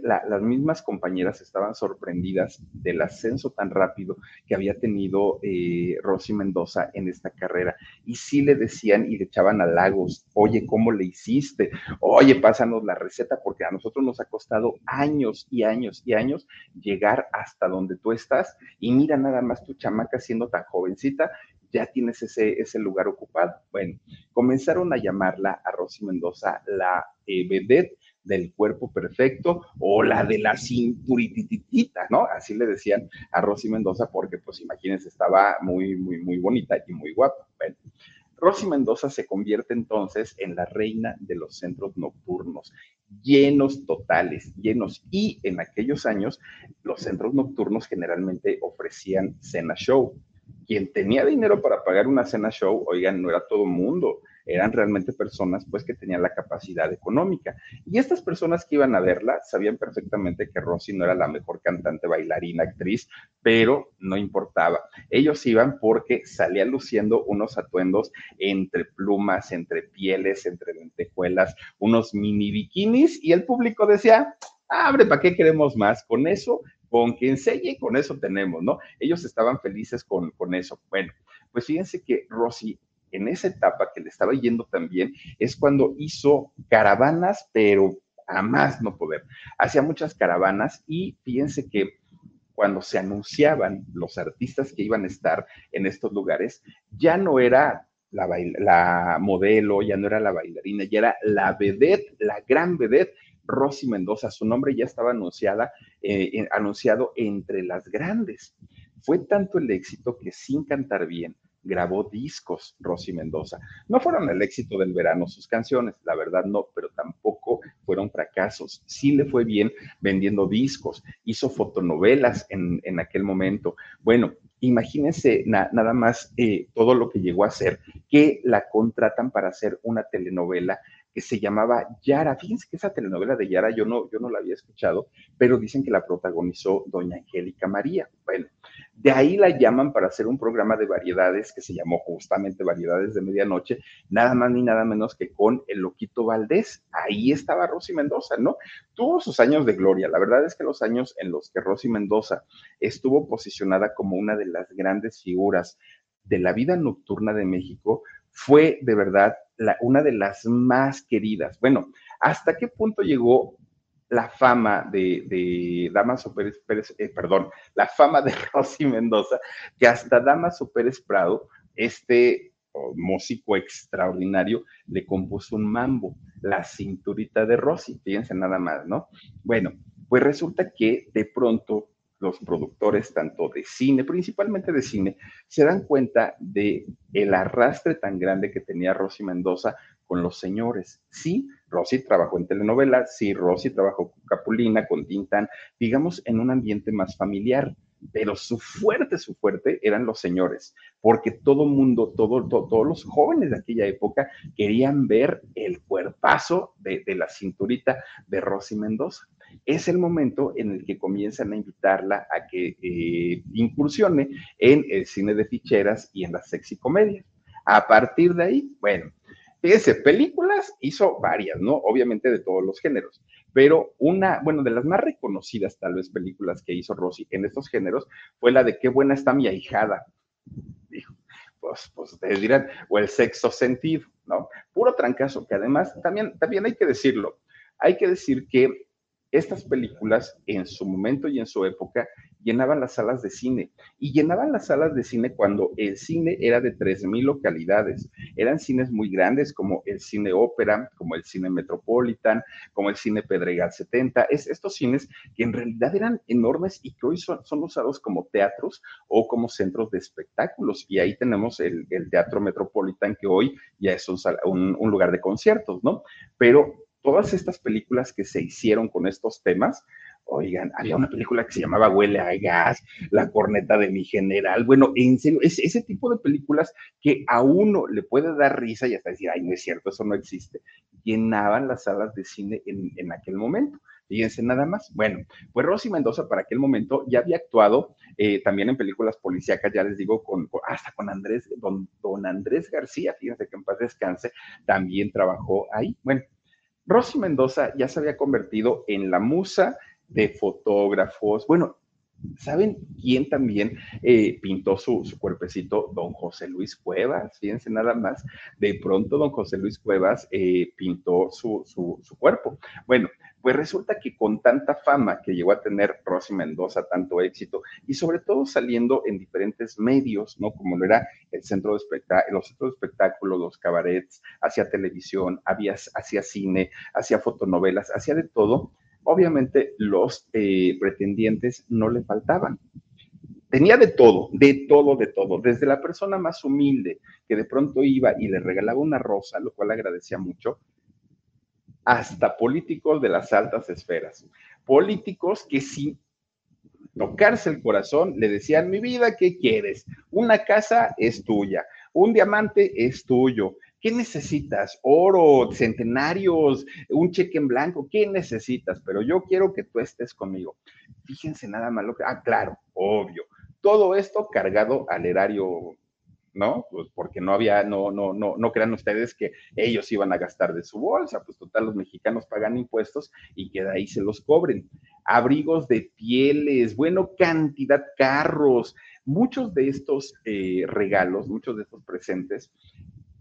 Las mismas compañeras estaban sorprendidas del ascenso tan rápido que había tenido eh, Rosy Mendoza en esta carrera. Y sí le decían y le echaban halagos, oye, ¿cómo le hiciste? Oye, pásanos la receta, porque a nosotros nos ha costado años y años y años llegar hasta donde tú estás. Y mira nada más tu chamaca siendo tan jovencita, ya tienes ese, ese lugar ocupado. Bueno, comenzaron a llamarla a Rosy Mendoza la eh, vedette del cuerpo perfecto o la de la cinturititita, ¿no? Así le decían a Rosy Mendoza porque, pues imagínense, estaba muy, muy, muy bonita y muy guapa. Bueno, Rosy Mendoza se convierte entonces en la reina de los centros nocturnos, llenos totales, llenos. Y en aquellos años, los centros nocturnos generalmente ofrecían cena show. Quien tenía dinero para pagar una cena show, oigan, no era todo mundo eran realmente personas pues que tenían la capacidad económica. Y estas personas que iban a verla sabían perfectamente que Rosy no era la mejor cantante, bailarina, actriz, pero no importaba. Ellos iban porque salían luciendo unos atuendos entre plumas, entre pieles, entre lentejuelas, unos mini bikinis y el público decía, abre, ¿para qué queremos más? Con eso con que enseñe, con eso tenemos, ¿no? Ellos estaban felices con, con eso. Bueno, pues fíjense que Rosy en esa etapa que le estaba yendo también, es cuando hizo caravanas, pero a más no poder. Hacía muchas caravanas y fíjense que cuando se anunciaban los artistas que iban a estar en estos lugares, ya no era la, la modelo, ya no era la bailarina, ya era la vedette, la gran vedette, Rosy Mendoza. Su nombre ya estaba anunciada, eh, anunciado entre las grandes. Fue tanto el éxito que sin cantar bien, grabó discos Rosy Mendoza. No fueron el éxito del verano sus canciones, la verdad no, pero tampoco fueron fracasos. Sí le fue bien vendiendo discos, hizo fotonovelas en, en aquel momento. Bueno, imagínense nada más eh, todo lo que llegó a hacer, que la contratan para hacer una telenovela que se llamaba Yara. Fíjense que esa telenovela de Yara yo no, yo no la había escuchado, pero dicen que la protagonizó doña Angélica María. Bueno, de ahí la llaman para hacer un programa de variedades que se llamó justamente Variedades de Medianoche, nada más ni nada menos que con el Loquito Valdés. Ahí estaba Rosy Mendoza, ¿no? Tuvo sus años de gloria. La verdad es que los años en los que Rosy Mendoza estuvo posicionada como una de las grandes figuras de la vida nocturna de México fue de verdad una de las más queridas. Bueno, ¿hasta qué punto llegó la fama de, de Damaso Pérez, eh, perdón, la fama de [LAUGHS] Rosy Mendoza, que hasta Damaso Pérez Prado, este músico extraordinario, le compuso un mambo, la cinturita de Rosy, fíjense nada más, ¿no? Bueno, pues resulta que de pronto los productores tanto de cine, principalmente de cine, se dan cuenta de el arrastre tan grande que tenía Rosy Mendoza con los señores. Sí, Rosy trabajó en telenovelas, sí, Rosy trabajó con Capulina, con Tintán, digamos, en un ambiente más familiar, pero su fuerte, su fuerte eran los señores, porque todo mundo, todo, todos los jóvenes de aquella época querían ver el cuerpazo de, la cinturita de Rosy Mendoza es el momento en el que comienzan a invitarla a que eh, incursione en el cine de ficheras y en las sexy comedias. A partir de ahí, bueno, fíjense, películas hizo varias, ¿no? Obviamente de todos los géneros, pero una, bueno, de las más reconocidas tal vez películas que hizo Rosy en estos géneros fue la de Qué buena está mi ahijada. Dijo, pues, pues ustedes dirán, o el sexto sentido, ¿no? Puro trancazo, que además también, también hay que decirlo, hay que decir que estas películas en su momento y en su época llenaban las salas de cine y llenaban las salas de cine cuando el cine era de 3.000 localidades. Eran cines muy grandes como el cine ópera, como el cine Metropolitan, como el cine Pedregal 70. Es, estos cines que en realidad eran enormes y que hoy son, usados como teatros o como centros de espectáculos. Y ahí tenemos el, Teatro Metropolitan que hoy ya es un, un lugar de conciertos, ¿no? Pero todas estas películas que se hicieron con estos temas, oigan, había una película que se llamaba Huele a gas, La corneta de mi general, bueno, en serio, es ese tipo de películas que a uno le puede dar risa y hasta decir, ay, no es cierto, eso no existe, llenaban las salas de cine en, aquel momento. Fíjense nada más. Bueno, pues Rosy Mendoza para aquel momento ya había actuado eh, también en películas policíacas, ya les digo, con, hasta con Andrés, don, don Andrés García, fíjense que en paz descanse, también trabajó ahí. Bueno, Rosy Mendoza ya se había convertido en la musa de fotógrafos. Bueno, ¿saben quién también eh, pintó su, cuerpecito? Don José Luis Cuevas. Fíjense nada más. De pronto, don José Luis Cuevas eh, pintó su, su, cuerpo. Bueno, pues resulta que con tanta fama que llegó a tener Rosy Mendoza, tanto éxito, y sobre todo saliendo en diferentes medios, ¿no? Como lo era el centro de espectáculos, los centros de espectáculos, los cabarets, hacía televisión, había, hacía cine, hacía fotonovelas, hacía de todo. Obviamente los eh, pretendientes no le faltaban tenía de todo, de todo, de todo, desde la persona más humilde que de pronto iba y le regalaba una rosa, lo cual agradecía mucho, hasta políticos de las altas esferas. Políticos que sin tocarse el corazón le decían, mi vida, ¿qué quieres? Una casa es tuya, un diamante es tuyo. ¿Qué necesitas? Oro, centenarios, un cheque en blanco, ¿qué necesitas? Pero yo quiero que tú estés conmigo. Fíjense nada más lo que... Ah, claro, obvio. Todo esto cargado al erario ¿no? Pues porque no había, no, no, no, no crean ustedes que ellos iban a gastar de su bolsa, pues total, los mexicanos pagan impuestos y que de ahí se los cobren. Abrigos de pieles, bueno, cantidad, carros, muchos de estos eh, regalos, muchos de estos presentes,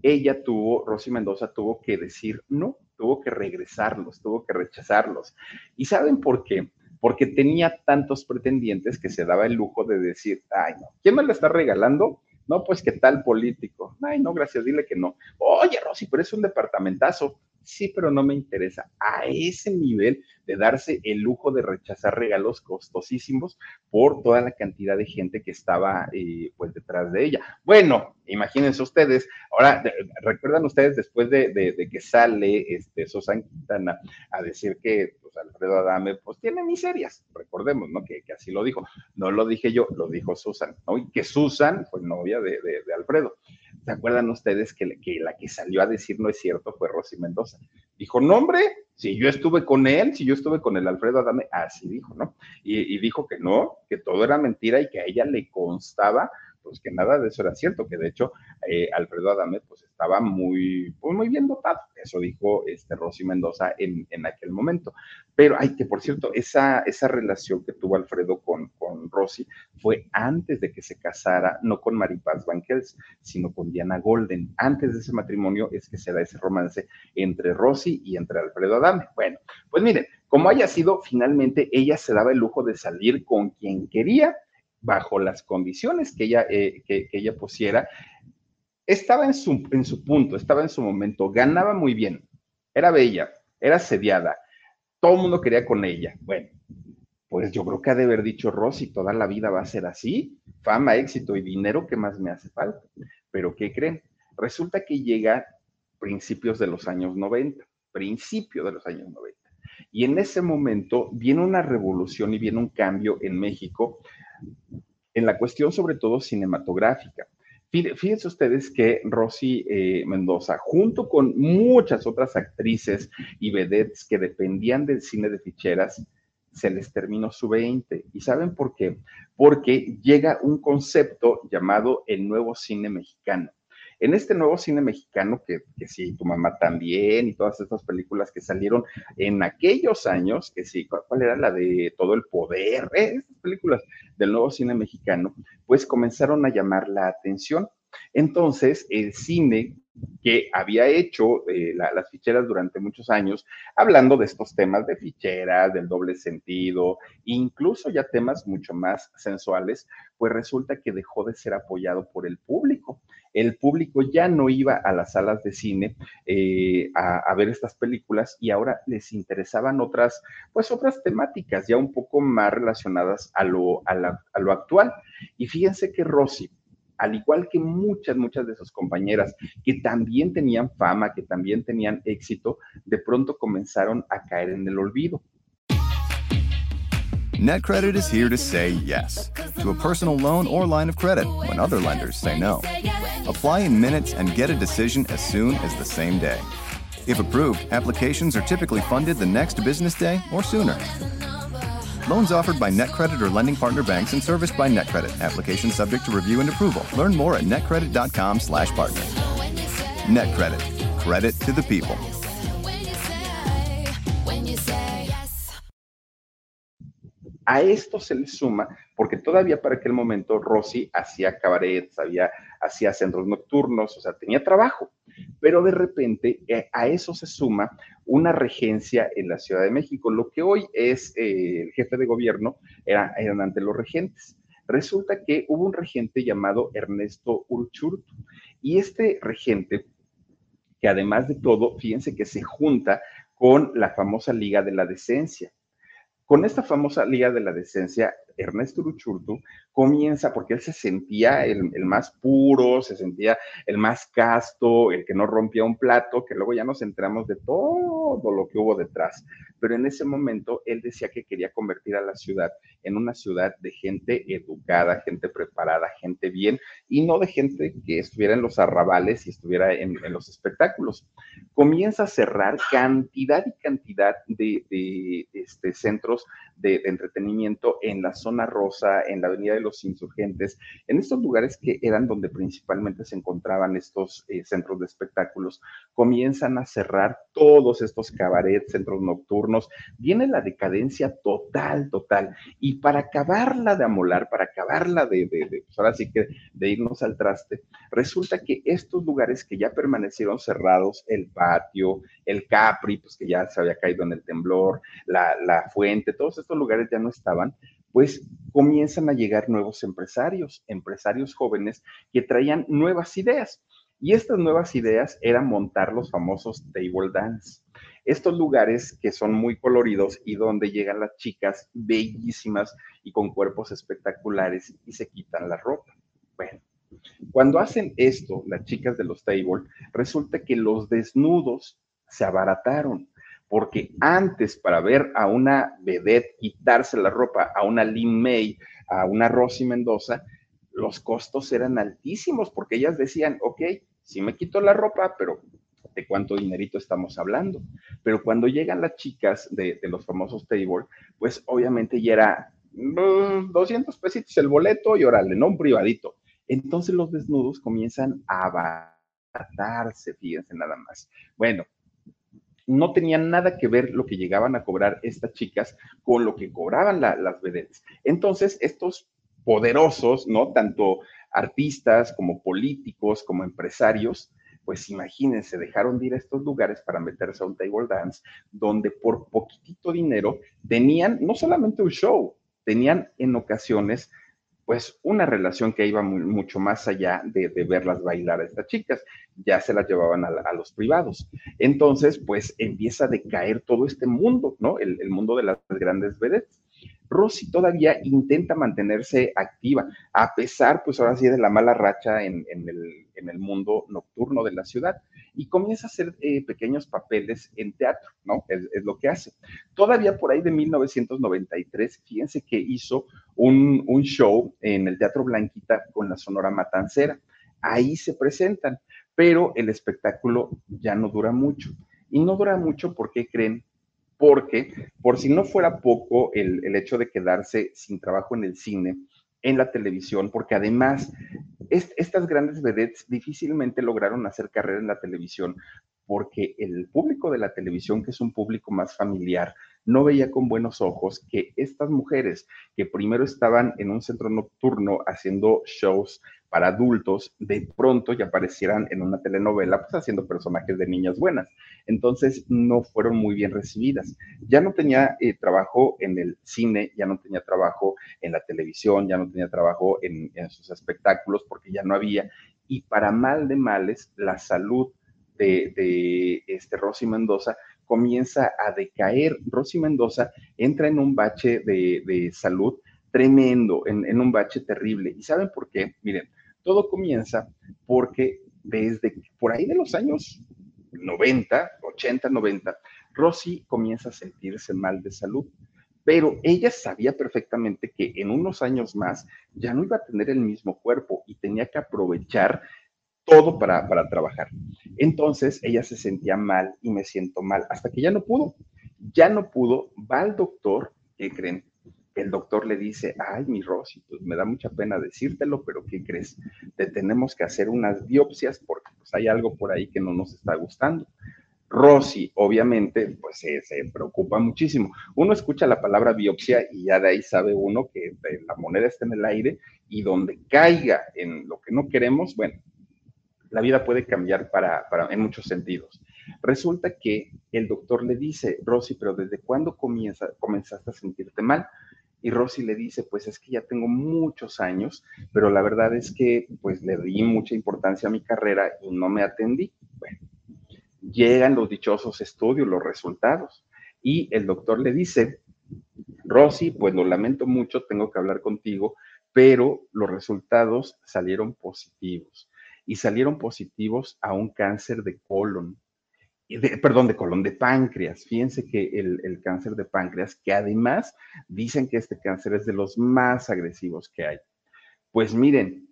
ella tuvo, Rosy Mendoza tuvo que decir no, tuvo que regresarlos, tuvo que rechazarlos. ¿Y saben por qué? Porque tenía tantos pretendientes que se daba el lujo de decir, ay, no, ¿quién me lo está regalando? No, pues qué tal político. Ay, no, gracias, dile que no. Oye, Rosy, pero es un departamentazo. Sí, pero no me interesa. A ese nivel de darse el lujo de rechazar regalos costosísimos por toda la cantidad de gente que estaba eh, pues detrás de ella. Bueno, imagínense ustedes, ahora recuerdan ustedes después de, que sale este Susan Quintana a decir que pues, Alfredo Adame pues tiene miserias, recordemos, ¿no? Que, así lo dijo. No lo dije yo, lo dijo Susan, ¿no? Y que Susan fue novia de, de Alfredo. ¿Se acuerdan ustedes que, la que salió a decir no es cierto fue Rosy Mendoza? Dijo, no, hombre, si yo estuve con él, si yo estuve con el Alfredo Adame, así dijo, ¿no? Y, y dijo que no, que todo era mentira y que a ella le constaba pues que nada de eso era cierto, que de hecho eh, Alfredo Adame pues estaba muy, pues, muy bien dotado, eso dijo este Rosy Mendoza en, en, aquel momento. Pero, ay, que por cierto, esa, esa relación que tuvo Alfredo con, con Rosy fue antes de que se casara, no con Maripaz Banquels, sino con Diana Golden. Antes de ese matrimonio es que se da ese romance entre Rosy y entre Alfredo Adame. Bueno, pues miren, como haya sido, finalmente ella se daba el lujo de salir con quien quería bajo las condiciones que ella, eh, que, ella pusiera, estaba en su, en su punto, estaba en su momento, ganaba muy bien, era bella, era sediada, todo el mundo quería con ella. Bueno, pues yo creo que ha de haber dicho Rosy, toda la vida va a ser así, fama, éxito y dinero, ¿qué más me hace falta? Pero ¿qué creen? Resulta que llega principios de los años 90, principio de los años 90. Y en ese momento viene una revolución y viene un cambio en México en la cuestión sobre todo cinematográfica. Fíjense ustedes que Rosy eh, Mendoza, junto con muchas otras actrices y vedettes que dependían del cine de ficheras, se les terminó su 20. ¿Y saben por qué? Porque llega un concepto llamado el nuevo cine mexicano en este nuevo cine mexicano, que, que sí, tu mamá también, y todas estas películas que salieron en aquellos años, que sí, ¿cuál, era la de todo el poder? Eh, estas películas del nuevo cine mexicano, pues comenzaron a llamar la atención. Entonces, el cine que había hecho eh, las ficheras durante muchos años, hablando de estos temas de ficheras, del doble sentido, incluso ya temas mucho más sensuales, pues resulta que dejó de ser apoyado por el público. El público ya no iba a las salas de cine eh, a, ver estas películas y ahora les interesaban otras, pues otras temáticas ya un poco más relacionadas a lo, a lo actual. Y fíjense que Rosy, al igual que muchas, muchas de sus compañeras que también tenían fama, que también tenían éxito, de pronto comenzaron a caer en el olvido. NetCredit is here to say yes to a personal loan or line of credit when other lenders say no. Apply in minutes and get a decision as soon as the same day. If approved, applications are typically funded the next business day or sooner. Loans offered by NetCredit or lending partner banks and serviced by NetCredit. Application subject to review and approval. Learn more at netcredit.com/partner. NetCredit. Credit to the people. A esto se le suma, porque todavía para aquel momento Rosy hacía cabarets, había, hacía centros nocturnos, o sea, tenía trabajo. Pero de repente eh, a eso se suma una regencia en la Ciudad de México. Lo que hoy es eh, el jefe de gobierno era, eran ante los regentes. Resulta que hubo un regente llamado Ernesto Uruchurtu y este regente, que además de todo, fíjense que se junta con la famosa Liga de la Decencia. Con esta famosa Liga de la Decencia, Ernesto Ruchurtu comienza, porque él se sentía el, más puro, se sentía el más casto, el que no rompía un plato, que luego ya nos enteramos de todo lo que hubo detrás. Pero en ese momento él decía que quería convertir a la ciudad en una ciudad de gente educada, gente preparada, gente bien, y no de gente que estuviera en los arrabales y estuviera en, los espectáculos. Comienza a cerrar cantidad y cantidad de, este, centros de entretenimiento en la zona rosa, en la Avenida de los Insurgentes, en estos lugares que eran donde principalmente se encontraban estos eh, centros de espectáculos, comienzan a cerrar todos estos cabarets, centros nocturnos, viene la decadencia total, total. Y para acabarla de amolar, para acabarla de, de, pues ahora sí que de irnos al traste, resulta que estos lugares que ya permanecieron cerrados, el patio, el Capri, pues que ya se había caído en el temblor, la, la fuente, todos estos lugares ya no estaban, pues comienzan a llegar nuevos empresarios, empresarios jóvenes que traían nuevas ideas. Y estas nuevas ideas eran montar los famosos table dance. Estos lugares que son muy coloridos y donde llegan las chicas bellísimas y con cuerpos espectaculares y se quitan la ropa. Bueno, cuando hacen esto, las chicas de los table, resulta que los desnudos se abarataron porque antes para ver a una vedette quitarse la ropa, a una Lin May, a una Rosy Mendoza, los costos eran altísimos porque ellas decían, ok, sí me quito la ropa, pero ¿de cuánto dinerito estamos hablando? Pero cuando llegan las chicas de, los famosos table, pues obviamente ya era 200 mm, pesitos el boleto y órale, no un privadito. Entonces los desnudos comienzan a abaratarse, fíjense nada más. Bueno, no tenía nada que ver lo que llegaban a cobrar estas chicas con lo que cobraban las vedettes. Entonces, estos poderosos, ¿no? Tanto artistas como políticos, como empresarios, pues imagínense, dejaron de ir a estos lugares para meterse a un table dance, donde por poquitito dinero tenían no solamente un show, tenían en ocasiones pues una relación que iba mucho más allá de, verlas bailar a estas chicas, ya se las llevaban a, los privados. Entonces, pues empieza a decaer todo este mundo, ¿no? El, el mundo de las grandes vedettes. Rosy todavía intenta mantenerse activa, a pesar, pues ahora sí, de la mala racha en, el, mundo nocturno de la ciudad, y comienza a hacer eh, pequeños papeles en teatro, ¿no? Es, lo que hace. Todavía por ahí de 1993, fíjense que hizo un, un show en el Teatro Blanquita con la Sonora Matancera. Ahí se presentan, pero el espectáculo ya no dura mucho. Y no dura mucho porque creen porque por si no fuera poco el, hecho de quedarse sin trabajo en el cine, en la televisión, porque además estas grandes vedettes difícilmente lograron hacer carrera en la televisión porque el público de la televisión, que es un público más familiar, no veía con buenos ojos que estas mujeres que primero estaban en un centro nocturno haciendo shows para adultos, de pronto ya aparecieran en una telenovela, pues haciendo personajes de niñas buenas. Entonces no fueron muy bien recibidas. Ya no tenía eh, trabajo en el cine, ya no tenía trabajo en la televisión, ya no tenía trabajo en, en sus espectáculos porque ya no había. Y para mal de males, la salud de, este Rosy Mendoza comienza a decaer. Rosy Mendoza entra en un bache de, salud tremendo, en, un bache terrible. ¿Y saben por qué? Miren, todo comienza porque desde por ahí de los años 90, 80, 90, Rosy comienza a sentirse mal de salud. Pero ella sabía perfectamente que en unos años más ya no iba a tener el mismo cuerpo y tenía que aprovechar todo para, para trabajar. Entonces ella se sentía mal y me siento mal, hasta que ya no pudo. Ya no pudo, va al doctor, ¿qué creen? El doctor le dice, ay, mi Rosy, pues me da mucha pena decírtelo, pero ¿qué crees? Te tenemos que hacer unas biopsias porque pues, hay algo por ahí que no nos está gustando. Rosy, obviamente, pues se, se, preocupa muchísimo. Uno escucha la palabra biopsia y ya de ahí sabe uno que la moneda está en el aire y donde caiga en lo que no queremos, bueno, la vida puede cambiar para, en muchos sentidos. Resulta que el doctor le dice, Rosy, pero ¿desde cuándo comienza, comenzaste a sentirte mal? Y Rosy le dice, pues es que ya tengo muchos años, pero la verdad es que pues le di mucha importancia a mi carrera y no me atendí. Bueno, llegan los dichosos estudios, los resultados, y el doctor le dice, Rosy, pues lo lamento mucho, tengo que hablar contigo, pero los resultados salieron positivos y salieron positivos a un cáncer de colon, perdón, de colon, de páncreas. Fíjense que el, cáncer de páncreas, que además dicen que este cáncer es de los más agresivos que hay. Pues miren,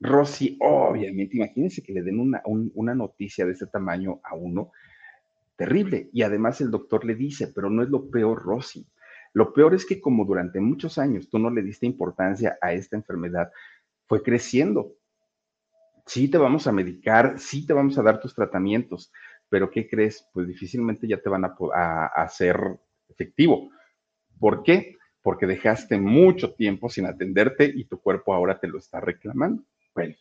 Rosy, obviamente, imagínense que le den una, una noticia de ese tamaño a uno, terrible. Y además el doctor le dice, pero no es lo peor, Rosy. Lo peor es que como durante muchos años tú no le diste importancia a esta enfermedad, fue creciendo sí te vamos a medicar, sí te vamos a dar tus tratamientos, pero ¿qué crees? Pues difícilmente ya te van a, hacer efectivo. ¿Por qué? Porque dejaste mucho tiempo sin atenderte y tu cuerpo ahora te lo está reclamando. Bueno,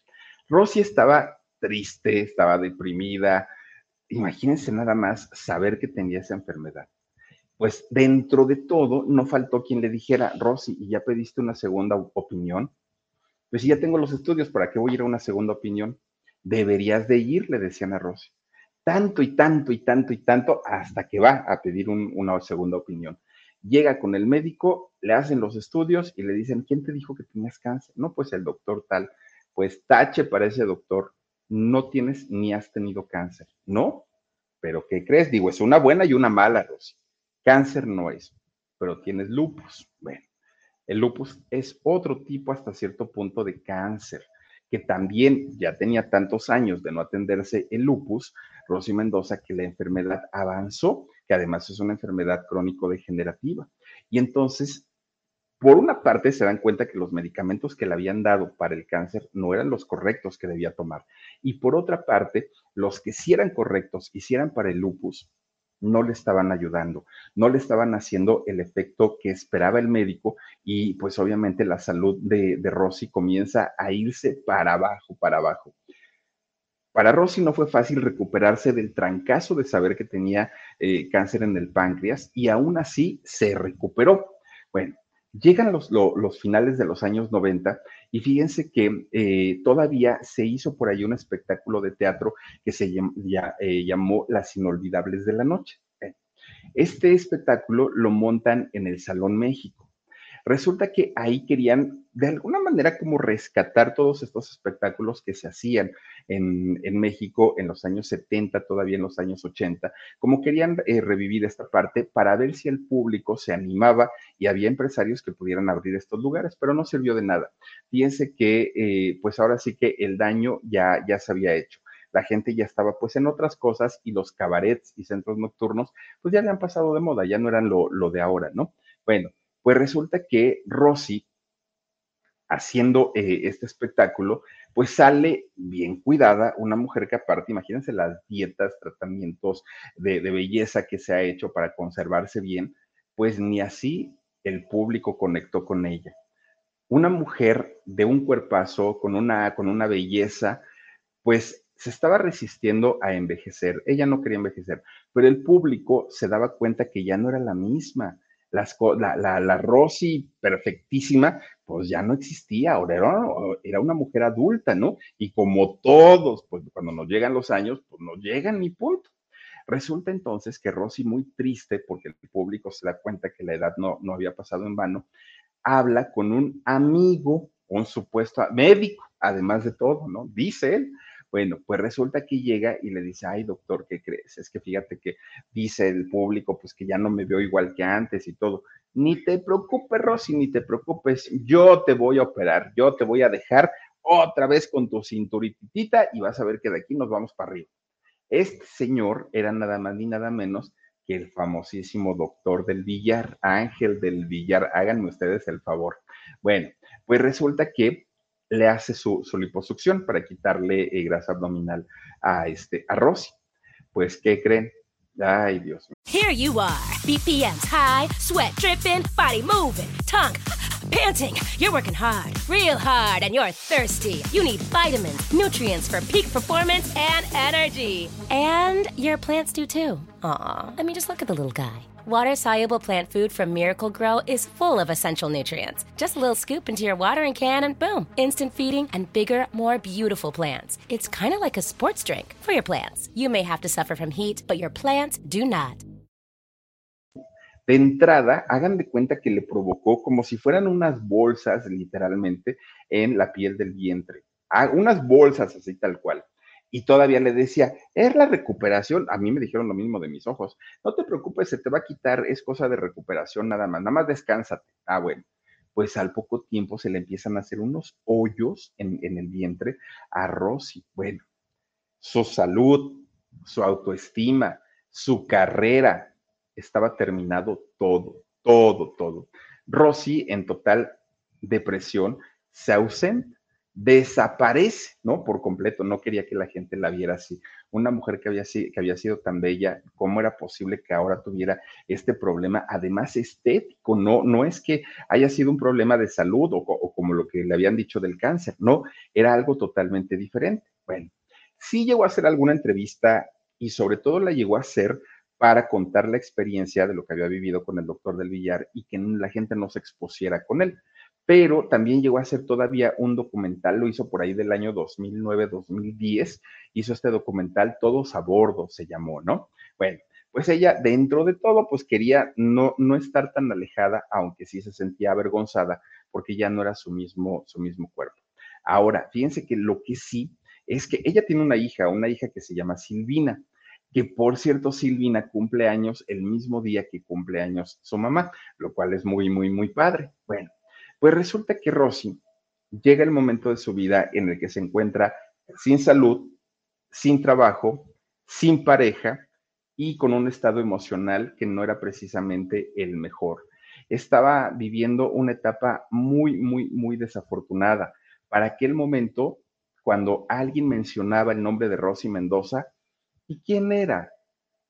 Rosy estaba triste, estaba deprimida. Imagínense nada más saber que tenía esa enfermedad. Pues dentro de todo, no faltó quien le dijera, Rosy, ¿y ya pediste una segunda opinión? Pues si ya tengo los estudios, ¿para qué voy a ir a una segunda opinión? Deberías de ir, le decían a Rosy. Tanto y tanto y tanto y tanto hasta que va a pedir una segunda opinión. Llega con el médico, le hacen los estudios y le dicen, ¿quién te dijo que tenías cáncer? No, pues el doctor tal. Pues tache para ese doctor, no tienes ni has tenido cáncer. ¿No? ¿Pero qué crees? Digo, es una buena y una mala, Rosy. Cáncer no es, pero tienes lupus. Bueno, el lupus es otro tipo hasta cierto punto de cáncer, que también ya tenía tantos años de no atenderse el lupus, Rosy Mendoza, que la enfermedad avanzó, que además es una enfermedad crónico-degenerativa. Y entonces, por una parte, se dan cuenta que los medicamentos que le habían dado para el cáncer no eran los correctos que debía tomar. Y por otra parte, los que sí eran correctos y eran para el lupus, no le estaban ayudando, no le estaban haciendo el efecto que esperaba el médico y pues obviamente la salud de, Rosy comienza a irse para abajo, para abajo. Para Rosy no fue fácil recuperarse del trancazo de saber que tenía eh, cáncer en el páncreas y aún así se recuperó. Bueno, Llegan los, finales de los años 90 y fíjense que eh, todavía se hizo por ahí un espectáculo de teatro que se eh, llamó Las Inolvidables de la Noche. Este espectáculo lo montan en el Salón México. Resulta que ahí querían de alguna manera como rescatar todos estos espectáculos que se hacían en, México en los años 70, todavía en los años 80, como querían eh, revivir esta parte para ver si el público se animaba y había empresarios que pudieran abrir estos lugares, pero no sirvió de nada. Fíjense que eh, pues ahora sí que el daño ya, ya se había hecho la gente ya estaba pues en otras cosas y los cabarets y centros nocturnos pues ya le han pasado de moda, ya no eran lo, lo de ahora, ¿no? Bueno, pues resulta que Rosy, haciendo eh, este espectáculo, pues sale bien cuidada, una mujer que aparte, imagínense las dietas, tratamientos de, belleza que se ha hecho para conservarse bien, pues ni así el público conectó con ella. Una mujer de un cuerpazo, con una, con una belleza, pues se estaba resistiendo a envejecer. Ella no quería envejecer, pero el público se daba cuenta que ya no era la misma. Las, la, la, la, Rosy perfectísima, pues ya no existía, ahora era, era, una mujer adulta, ¿no? Y como todos, pues cuando nos llegan los años, pues nos llegan ni punto. Resulta entonces que Rosy, muy triste, porque el público se da cuenta que la edad no, no había pasado en vano, habla con un amigo, un supuesto médico, además de todo, ¿no? Dice él. Bueno, pues resulta que llega y le dice, ay doctor, ¿qué crees? Es que fíjate que dice el público, pues que ya no me veo igual que antes y todo. Ni te preocupes, Rosy, ni te preocupes, yo te voy a operar, yo te voy a dejar otra vez con tu cinturitita y vas a ver que de aquí nos vamos para arriba. Este señor era nada más ni nada menos que el famosísimo doctor del billar, Ángel del billar. Háganme ustedes el favor. Bueno, pues resulta que le hace su, su liposucción para quitarle eh, grasa abdominal a, este, a Rosy. Pues, ¿qué creen? Ay, Dios. Here you are, BPMs high, sweat dripping, body moving, tongue panting. You're working hard, real hard, and you're thirsty. You need vitamins, nutrients for peak performance and energy. And your plants do too. Aw, I mean, just look at the little guy. Water soluble plant food from Miracle Grow is full of essential nutrients. Just a little scoop into your watering can, and boom, instant feeding and bigger, more beautiful plants. It's kind of like a sports drink for your plants. You may have to suffer from heat, but your plants do not. De entrada, hagan de cuenta que le provocó como si fueran unas bolsas, literalmente, en la piel del vientre. Ah, unas bolsas así tal cual. Y todavía le decía, es la recuperación. A mí me dijeron lo mismo de mis ojos. No te preocupes, se te va a quitar, es cosa de recuperación nada más. Nada más descánsate. Ah, bueno. Pues al poco tiempo se le empiezan a hacer unos hoyos en, el vientre a Rosy. Bueno, su salud, su autoestima, su carrera, estaba terminado todo, todo, todo. Rosy, en total depresión, se ausenta, desaparece, ¿no? Por completo, no quería que la gente la viera así. Una mujer que había, que había sido tan bella, ¿cómo era posible que ahora tuviera este problema, además estético? No, no es que haya sido un problema de salud o, como lo que le habían dicho del cáncer, no, era algo totalmente diferente. Bueno, sí llegó a hacer alguna entrevista y sobre todo la llegó a hacer para contar la experiencia de lo que había vivido con el doctor del Villar y que la gente no se expusiera con él. Pero también llegó a hacer todavía un documental, lo hizo por ahí del año 2009-2010, hizo este documental Todos a Bordo, se llamó, ¿no? Bueno, pues ella dentro de todo, pues quería no, no estar tan alejada, aunque sí se sentía avergonzada, porque ya no era su mismo, su mismo cuerpo. Ahora, fíjense que lo que sí es que ella tiene una hija, una hija que se llama Silvina que por cierto Silvina cumple años el mismo día que cumple años su mamá, lo cual es muy, muy, muy padre. Bueno, pues resulta que Rosy llega el momento de su vida en el que se encuentra sin salud, sin trabajo, sin pareja y con un estado emocional que no era precisamente el mejor. Estaba viviendo una etapa muy, muy, muy desafortunada. Para aquel momento, cuando alguien mencionaba el nombre de Rosy Mendoza, ¿Y quién era?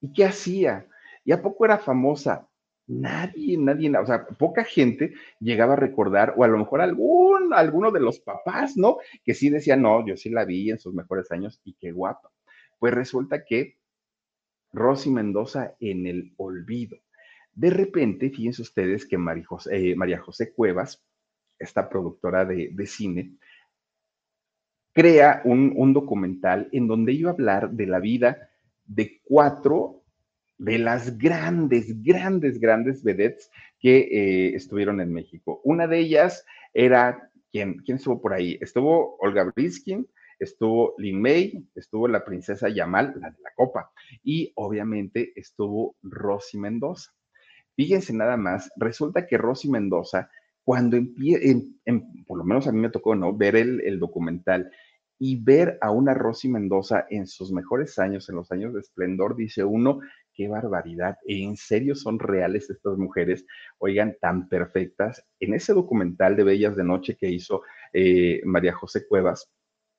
¿Y qué hacía? ¿Y a poco era famosa? Nadie, nadie, o sea, poca gente llegaba a recordar, o a lo mejor algún, alguno de los papás, ¿no? Que sí decía, no, yo sí la vi en sus mejores años y qué guapa. Pues resulta que Rosy Mendoza en el olvido. De repente, fíjense ustedes que María José, eh, María José Cuevas, esta productora de, de cine, crea un, un, documental en donde iba a hablar de la vida de cuatro de las grandes, grandes, grandes vedettes que eh, estuvieron en México. Una de ellas era, ¿quién, ¿quién estuvo por ahí? Estuvo Olga Briskin, estuvo Lin May, estuvo la princesa Yamal, la de la copa, y obviamente estuvo Rosy Mendoza. Fíjense nada más, resulta que Rosy Mendoza, cuando empieza, por lo menos a mí me tocó, ¿no? Ver el, el documental y ver a una Rosy Mendoza en sus mejores años, en los años de esplendor, dice uno, qué barbaridad, en serio son reales estas mujeres, oigan, tan perfectas. En ese documental de Bellas de Noche que hizo eh, María José Cuevas,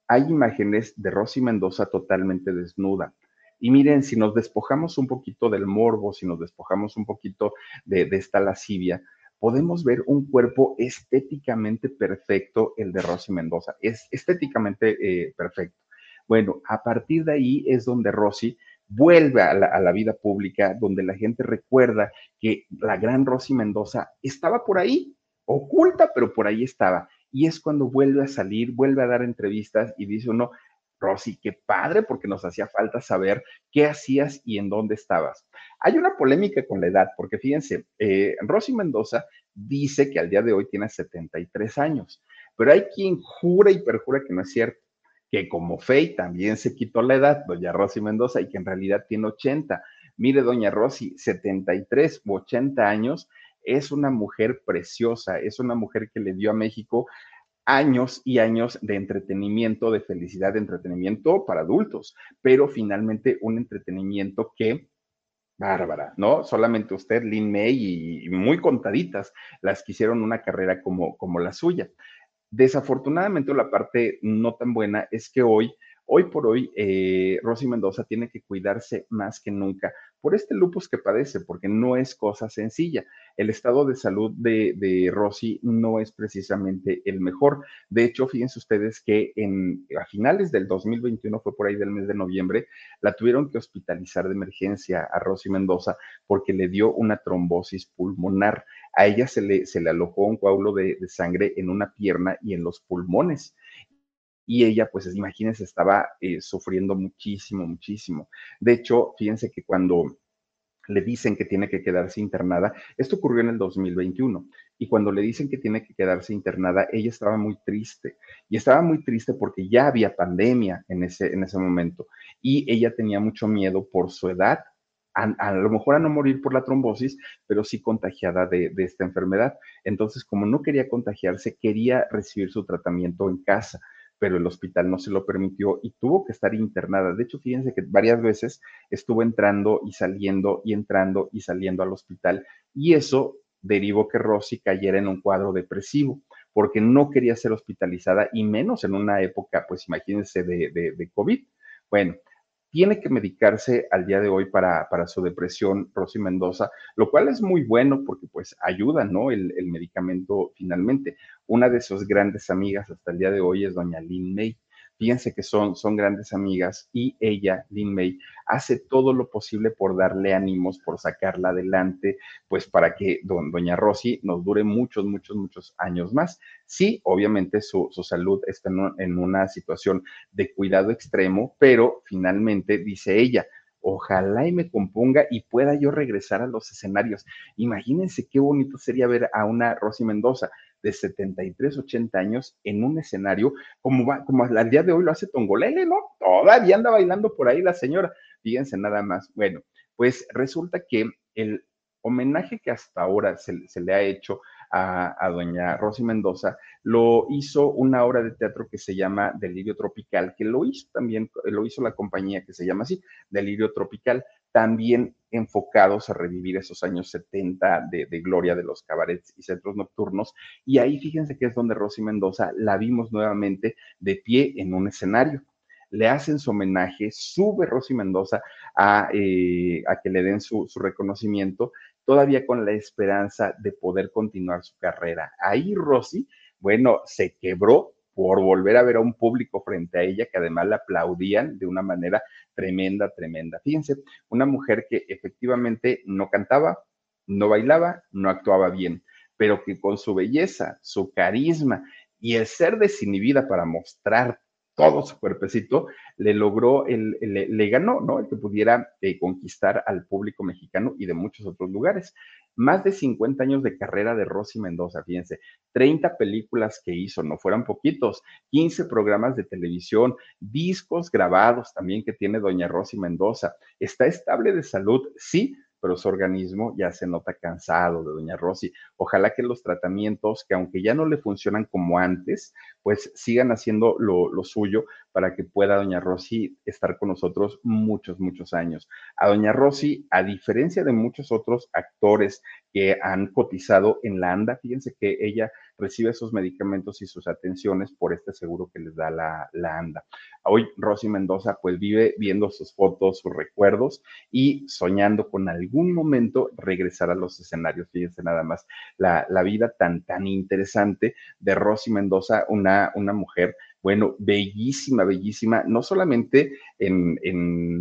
hay imágenes de Rosy Mendoza totalmente desnuda. Y miren, si nos despojamos un poquito del morbo, si nos despojamos un poquito de, esta lascivia, podemos ver un cuerpo estéticamente perfecto, el de Rosy Mendoza. Es estéticamente eh, perfecto. Bueno, a partir de ahí es donde Rosy vuelve a la, vida pública, donde la gente recuerda que la gran Rosy Mendoza estaba por ahí, oculta, pero por ahí estaba. Y es cuando vuelve a salir, vuelve a dar entrevistas y dice uno, Rosy, qué padre, porque nos hacía falta saber qué hacías y en dónde estabas. Hay una polémica con la edad, porque fíjense, eh, Rosy Mendoza dice que al día de hoy tiene 73 años, pero hay quien jura y perjura que no es cierto que como Fey también se quitó la edad, doña Rosy Mendoza, y que en realidad tiene 80. Mire, doña Rosy, 73 u 80 años, es una mujer preciosa, es una mujer que le dio a México años y años de entretenimiento, de felicidad, de entretenimiento para adultos, pero finalmente un entretenimiento que bárbara, ¿no? Solamente usted, Lin May y, muy contaditas las que hicieron una carrera como, como la suya. Desafortunadamente, la parte no tan buena es que hoy, hoy por hoy, eh, Rosy Mendoza tiene que cuidarse más que nunca por este lupus que padece, porque no es cosa sencilla. El estado de salud de, de Rosy no es precisamente el mejor. De hecho, fíjense ustedes que en, a finales del 2021, fue por ahí del mes de noviembre, la tuvieron que hospitalizar de emergencia a Rosy Mendoza porque le dio una trombosis pulmonar a ella se le, alojó un coágulo de, sangre en una pierna y en los pulmones y ella, pues imagínense, estaba eh, sufriendo muchísimo, muchísimo. De hecho, fíjense que cuando le dicen que tiene que quedarse internada, esto ocurrió en el 2021, y cuando le dicen que tiene que quedarse internada, ella estaba muy triste, y estaba muy triste porque ya había pandemia en ese, en ese momento, y ella tenía mucho miedo por su edad a, lo mejor a no morir por la trombosis, pero sí contagiada de, esta enfermedad. Entonces, como no quería contagiarse, quería recibir su tratamiento en casa, pero el hospital no se lo permitió y tuvo que estar internada. De hecho, fíjense que varias veces estuvo entrando y saliendo y entrando y saliendo al hospital y eso derivó que Rosy cayera en un cuadro depresivo porque no quería ser hospitalizada y menos en una época, pues imagínense, de, de, de COVID. Bueno, tiene que medicarse al día de hoy para, para su depresión, Rosy Mendoza, lo cual es muy bueno porque pues ayuda, ¿no? El, el, medicamento finalmente. Una de sus grandes amigas hasta el día de hoy es doña Lynn May. Fíjense que son, son grandes amigas y ella, Lin May, hace todo lo posible por darle ánimos, por sacarla adelante, pues para que doña Rosy nos dure muchos, muchos, muchos años más. Sí, obviamente su, salud está en, en una situación de cuidado extremo, pero finalmente, dice ella, ojalá y me componga y pueda yo regresar a los escenarios. Imagínense qué bonito sería ver a una Rosy Mendoza de 73, 80 años en un escenario, como, va, como al día de hoy lo hace Tongolele, ¿no? Todavía anda bailando por ahí la señora. Fíjense nada más. Bueno, pues resulta que el homenaje que hasta ahora se, le ha hecho a, a, doña Rosy Mendoza, lo hizo una obra de teatro que se llama Delirio Tropical, que lo hizo también, lo hizo la compañía que se llama así, Delirio Tropical también enfocados a revivir esos años 70 de, gloria de los cabarets y centros nocturnos. Y ahí fíjense que es donde Rosy Mendoza la vimos nuevamente de pie en un escenario. Le hacen su homenaje, sube Rosy Mendoza a, eh, a que le den su, su reconocimiento, todavía con la esperanza de poder continuar su carrera. Ahí Rosy, bueno, se quebró por volver a ver a un público frente a ella que además la aplaudían de una manera tremenda, tremenda. Fíjense, una mujer que efectivamente no cantaba, no bailaba, no actuaba bien, pero que con su belleza, su carisma y el ser desinhibida para mostrar todo su cuerpecito, le logró, el, le, ganó, ¿no? El que pudiera eh, conquistar al público mexicano y de muchos otros lugares. Más de 50 años de carrera de Rosy Mendoza, fíjense, 30 películas que hizo, no fueran poquitos, 15 programas de televisión, discos grabados también que tiene doña Rosy Mendoza. Está estable de salud, sí, pero su organismo ya se nota cansado de doña Rosy. Ojalá que los tratamientos, que aunque ya no le funcionan como antes, pues sigan haciendo lo, suyo para que pueda doña Rosy estar con nosotros muchos, muchos años. A doña Rosy, a diferencia de muchos otros actores que han cotizado en la ANDA, fíjense que ella recibe esos medicamentos y sus atenciones por este seguro que les da la, la ANDA. Hoy Rosy Mendoza pues vive viendo sus fotos, sus recuerdos y soñando con algún momento regresar a los escenarios. Fíjense nada más la, la vida tan, tan interesante de Rosy Mendoza, una, una mujer bueno, bellísima, bellísima, no solamente en,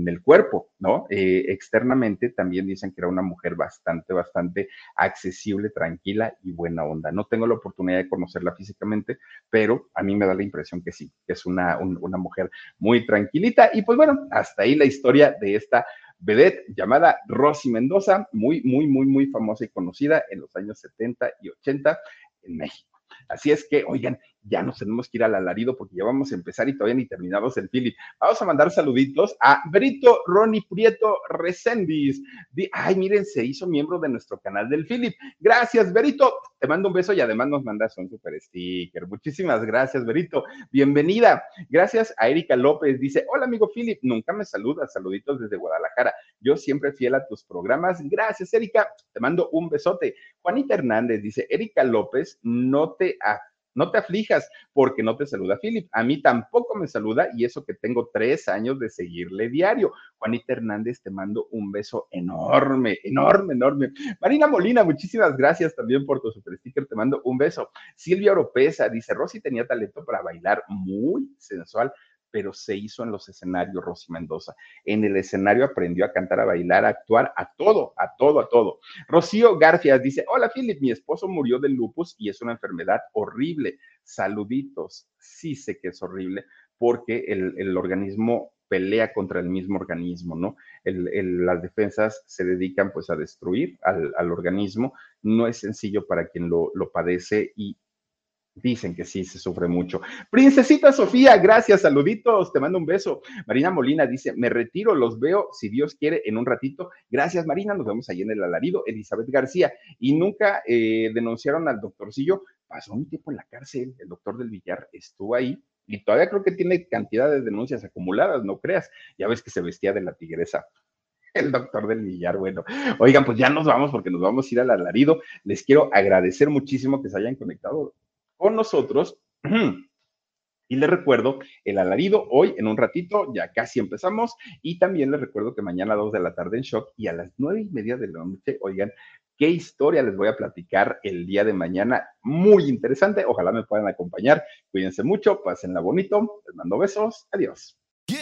el cuerpo, ¿no? Eh, externamente también dicen que era una mujer bastante, bastante accesible, tranquila y buena onda. No tengo la oportunidad de conocerla físicamente, pero a mí me da la impresión que sí, que es una, una mujer muy tranquilita. Y pues bueno, hasta ahí la historia de esta vedette llamada Rosy Mendoza, muy, muy, muy, muy famosa y conocida en los años 70 y 80 en México. Así es que, oigan, ya nos tenemos que ir al alarido porque ya vamos a empezar y todavía ni terminamos el Philip. Vamos a mandar saluditos a Brito Ronnie Prieto Recendis. Ay, miren, se hizo miembro de nuestro canal del Philip. Gracias, Berito. Te mando un beso y además nos mandas un super sticker. Muchísimas gracias, Berito. Bienvenida. Gracias a Erika López. Dice, hola, amigo Philip. Nunca me saludas. Saluditos desde Guadalajara. Yo siempre fiel a tus programas. Gracias, Erika. Te mando un besote. Juanita Hernández dice, Erika López, no te no te aflijas porque no te saluda Philip. A mí tampoco me saluda y eso que tengo tres años de seguirle diario. Juanita Hernández, te mando un beso enorme, enorme, enorme. Marina Molina, muchísimas gracias también por tu super sticker. Te mando un beso. Silvia Oropesa dice, Rosy tenía talento para bailar muy sensual pero se hizo en los escenarios, Rosy Mendoza. En el escenario aprendió a cantar, a bailar, a actuar, a todo, a todo, a todo. Rocío García dice, hola Philip, mi esposo murió de lupus y es una enfermedad horrible. Saluditos. Sí sé que es horrible porque el, organismo pelea contra el mismo organismo, ¿no? las defensas se dedican pues a destruir al, organismo. No es sencillo para quien lo, lo padece y Dicen que sí, se sufre mucho. Princesita Sofía, gracias, saluditos, te mando un beso. Marina Molina dice, me retiro, los veo, si Dios quiere, en un ratito. Gracias, Marina, nos vemos ahí en el alarido. Elizabeth García, y nunca eh, denunciaron al doctorcillo, pasó un tiempo en la cárcel, el doctor del Villar estuvo ahí, y todavía creo que tiene cantidad de denuncias acumuladas, no creas, ya ves que se vestía de la tigresa [LAUGHS] el doctor del Villar. Bueno, oigan, pues ya nos vamos porque nos vamos a ir al alarido. Les quiero agradecer muchísimo que se hayan conectado con nosotros. [CLEARS THROAT] Y les recuerdo el alarido hoy en un ratito, ya casi empezamos. Y también les recuerdo que mañana a 2 de la tarde en Shock y a las nueve y media de la noche, oigan, qué historia les voy a platicar el día de mañana. Muy interesante. Ojalá me puedan acompañar. Cuídense mucho, pásenla bonito. Les mando besos. Adiós.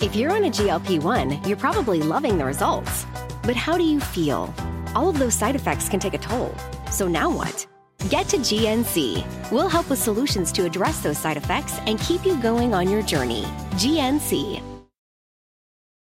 If you're on a GLP 1, you're probably loving the results. But how do you feel? All of those side effects can take a toll. So now what? Get to GNC. We'll help with solutions to address those side effects and keep you going on your journey. GNC.